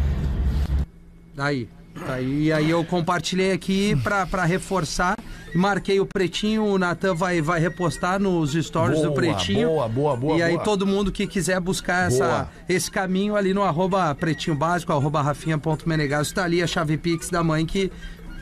Aí. Aí, aí eu compartilhei aqui pra reforçar. Marquei o Pretinho, o Natan vai, vai repostar nos stories do Boa, Pretinho. boa, boa, boa, E aí boa. todo mundo que quiser buscar essa, esse caminho ali no arroba pretinho básico, arroba rafinha.menegaso, tá ali a chave Pix da mãe que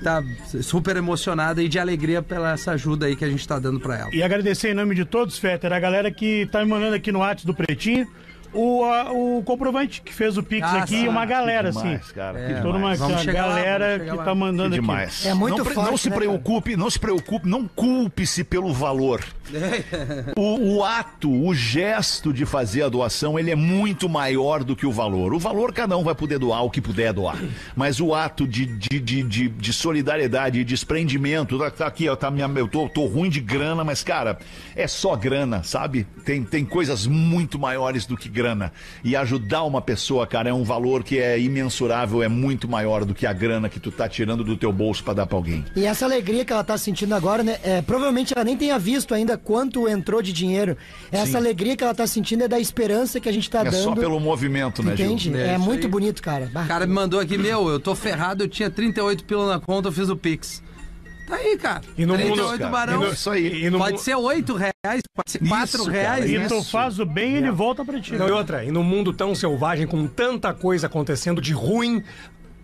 tá super emocionada e de alegria pela essa ajuda aí que a gente tá dando pra ela. E agradecer em nome de todos, Fetter, a galera que tá me mandando aqui no WhatsApp do Pretinho. O, a- o comprovante que fez o Pix Ah, aqui, sim. uma galera, demais, assim. cara, É, Toda uma, Vamos uma chegar lá, galera vamos chegar que lá. tá mandando Que aqui. demais. É muito não, forte, não se né, preocupe, não se preocupe, não culpe-se pelo valor. O, o ato, o gesto de fazer a doação, ele é muito maior do que o valor. O valor cada um vai poder doar o que puder doar. Mas o ato de, de, de, de, de solidariedade e desprendimento, tá, tá aqui, ó, tá minha, eu tô, tô ruim de grana, mas cara, é só grana, sabe? Tem, tem coisas muito maiores do que grana. E ajudar uma pessoa, cara, é um valor que é imensurável, é muito maior do que a grana que tu tá tirando do teu bolso pra dar pra alguém. E essa alegria que ela tá sentindo agora, né? é, provavelmente ela nem tenha visto ainda quanto entrou de dinheiro. Essa Sim. alegria que ela tá sentindo é da esperança que a gente tá É dando. só pelo movimento, né, Gil? Entende? É É, isso muito aí. bonito, cara. O cara me mandou aqui, meu, eu tô ferrado, eu tinha 38 pila na conta, eu fiz o Pix. Tá aí, cara. E no mundo, 38 cara, barão. e no- isso aí. E no Pode mu- ser 8 reais, pode ser 4 Isso, reais. cara, E né? tu faz o bem, ele volta pra ti. Não, e outra, e num mundo tão selvagem, com tanta coisa acontecendo de ruim,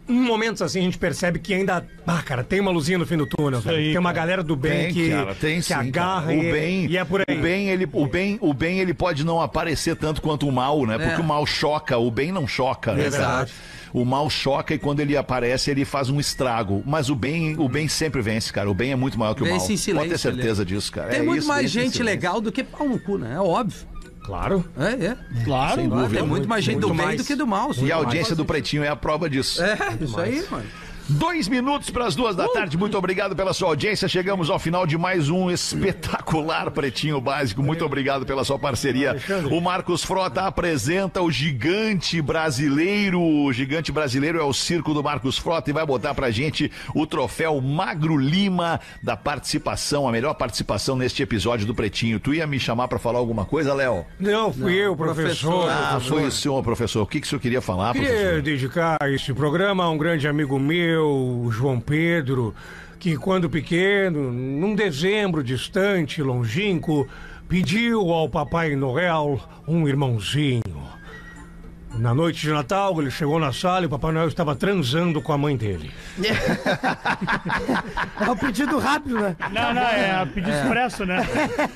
em momentos assim a gente percebe que ainda. Ah, cara, tem uma luzinha no fim do túnel. aí, tem uma cara. galera do bem Tem, que, cara, tem que sim, agarra cara. e, o bem, e é por aí. O bem, ele, o bem, o bem, ele pode não aparecer tanto quanto o mal, né? Porque É. o mal choca, o bem não choca, né? Verdade. cara? O mal choca e quando ele aparece, ele faz um estrago. Mas o bem, o bem sempre vence, cara. O bem é muito maior que o mal. Vence em silêncio, Pode ter certeza ali. disso, cara. Tem É muito isso, mais vence gente legal do que pau no cu, né? É óbvio. Claro. É, é. Claro. Sem dúvida. tem muito mais gente do muito bem mais. do que do mal. E a audiência do Pretinho é a prova disso. É, isso aí, mano. Dois minutos para as duas da tarde. Muito obrigado pela sua audiência. Chegamos ao final de mais um espetacular Pretinho Básico. Muito obrigado pela sua parceria. O Marcos Frota apresenta o gigante brasileiro. O gigante brasileiro é o circo do Marcos Frota e vai botar pra gente o troféu Magro Lima da participação, a melhor participação neste episódio do Pretinho. Tu ia me chamar para falar alguma coisa, Léo? Não, fui eu, professor. Ah, foi o senhor, professor. O que, que o senhor queria falar, professor? Queria dedicar este programa a um grande amigo meu, o João Pedro, que quando pequeno, num dezembro distante, longínquo, pediu ao Papai Noel um irmãozinho. Na noite de Natal, ele chegou na sala e o Papai Noel estava transando com a mãe dele. É o pedido rápido, né? Não, não, é pedido expresso, né?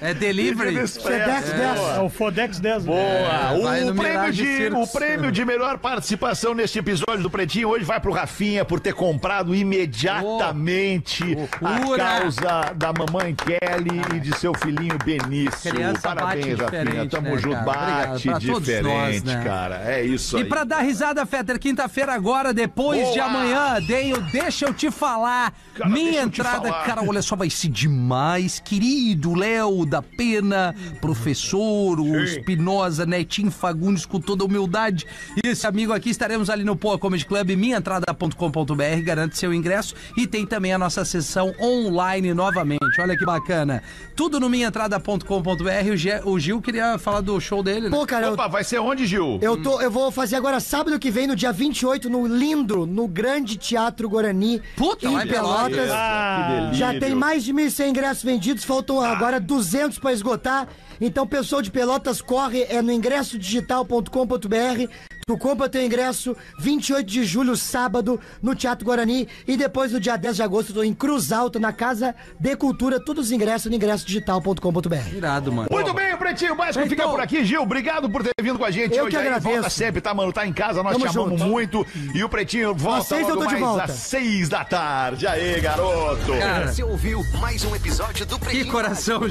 É delivery. Sedex 10. É o Fodex 10. né? Boa! vai o, prêmio de, o prêmio de melhor participação neste episódio do Pretinho hoje vai pro Rafinha por ter comprado imediatamente Oh, a causa da mamãe Kelly e de seu filhinho Benício. Criança Parabéns, bate Rafinha. Tamo né, junto. cara? Bate Obrigado. Diferente, nós, né? cara. É isso E aí. pra dar risada, Fetter, quinta-feira agora, depois Boa! de amanhã, dei o Deixa Eu Te Falar. Cara, Minha eu entrada, falar. cara, olha só, vai ser demais. Querido Léo da Pena, professor, o Espinosa, Netinho Fagundes, com toda a humildade. E esse amigo aqui, estaremos ali no Poa Comedy Club, minhaentrada.com.br, garante seu ingresso. E tem também a nossa sessão online novamente. Olha que bacana. Tudo no minhaentrada.com.br. O, Gil queria falar do show dele, né? Pô, cara, eu, Opa, vai ser onde, Gil? eu, tô, eu vou fazer agora sábado que vem, no dia 28, no Lindo, no Grande Teatro Guarani. Puta, em Pelotas. Ah, Já tem mais de 1.100 ingressos vendidos, faltam agora 200 para esgotar. Então, pessoal de Pelotas, corre, é no ingressodigital.com.br. Tu compra teu ingresso 28 de julho, sábado, no Teatro Guarani. E depois, no dia 10 de agosto, tô em Cruz Alta, na Casa de Cultura. Todos os ingressos no ingressodigital.com.br. Irado, mano. Muito bem, o Pretinho Básico Então- fica por aqui. Gil, obrigado por ter vindo com a gente Eu hoje que agradeço. Volta sempre, tá, mano? Tá em casa, nós Tamo te amamos junto. muito. E o Pretinho volta Às seis eu tô de volta. às seis da tarde. Aê, garoto! Cara, Você ouviu mais um episódio do que Pretinho coração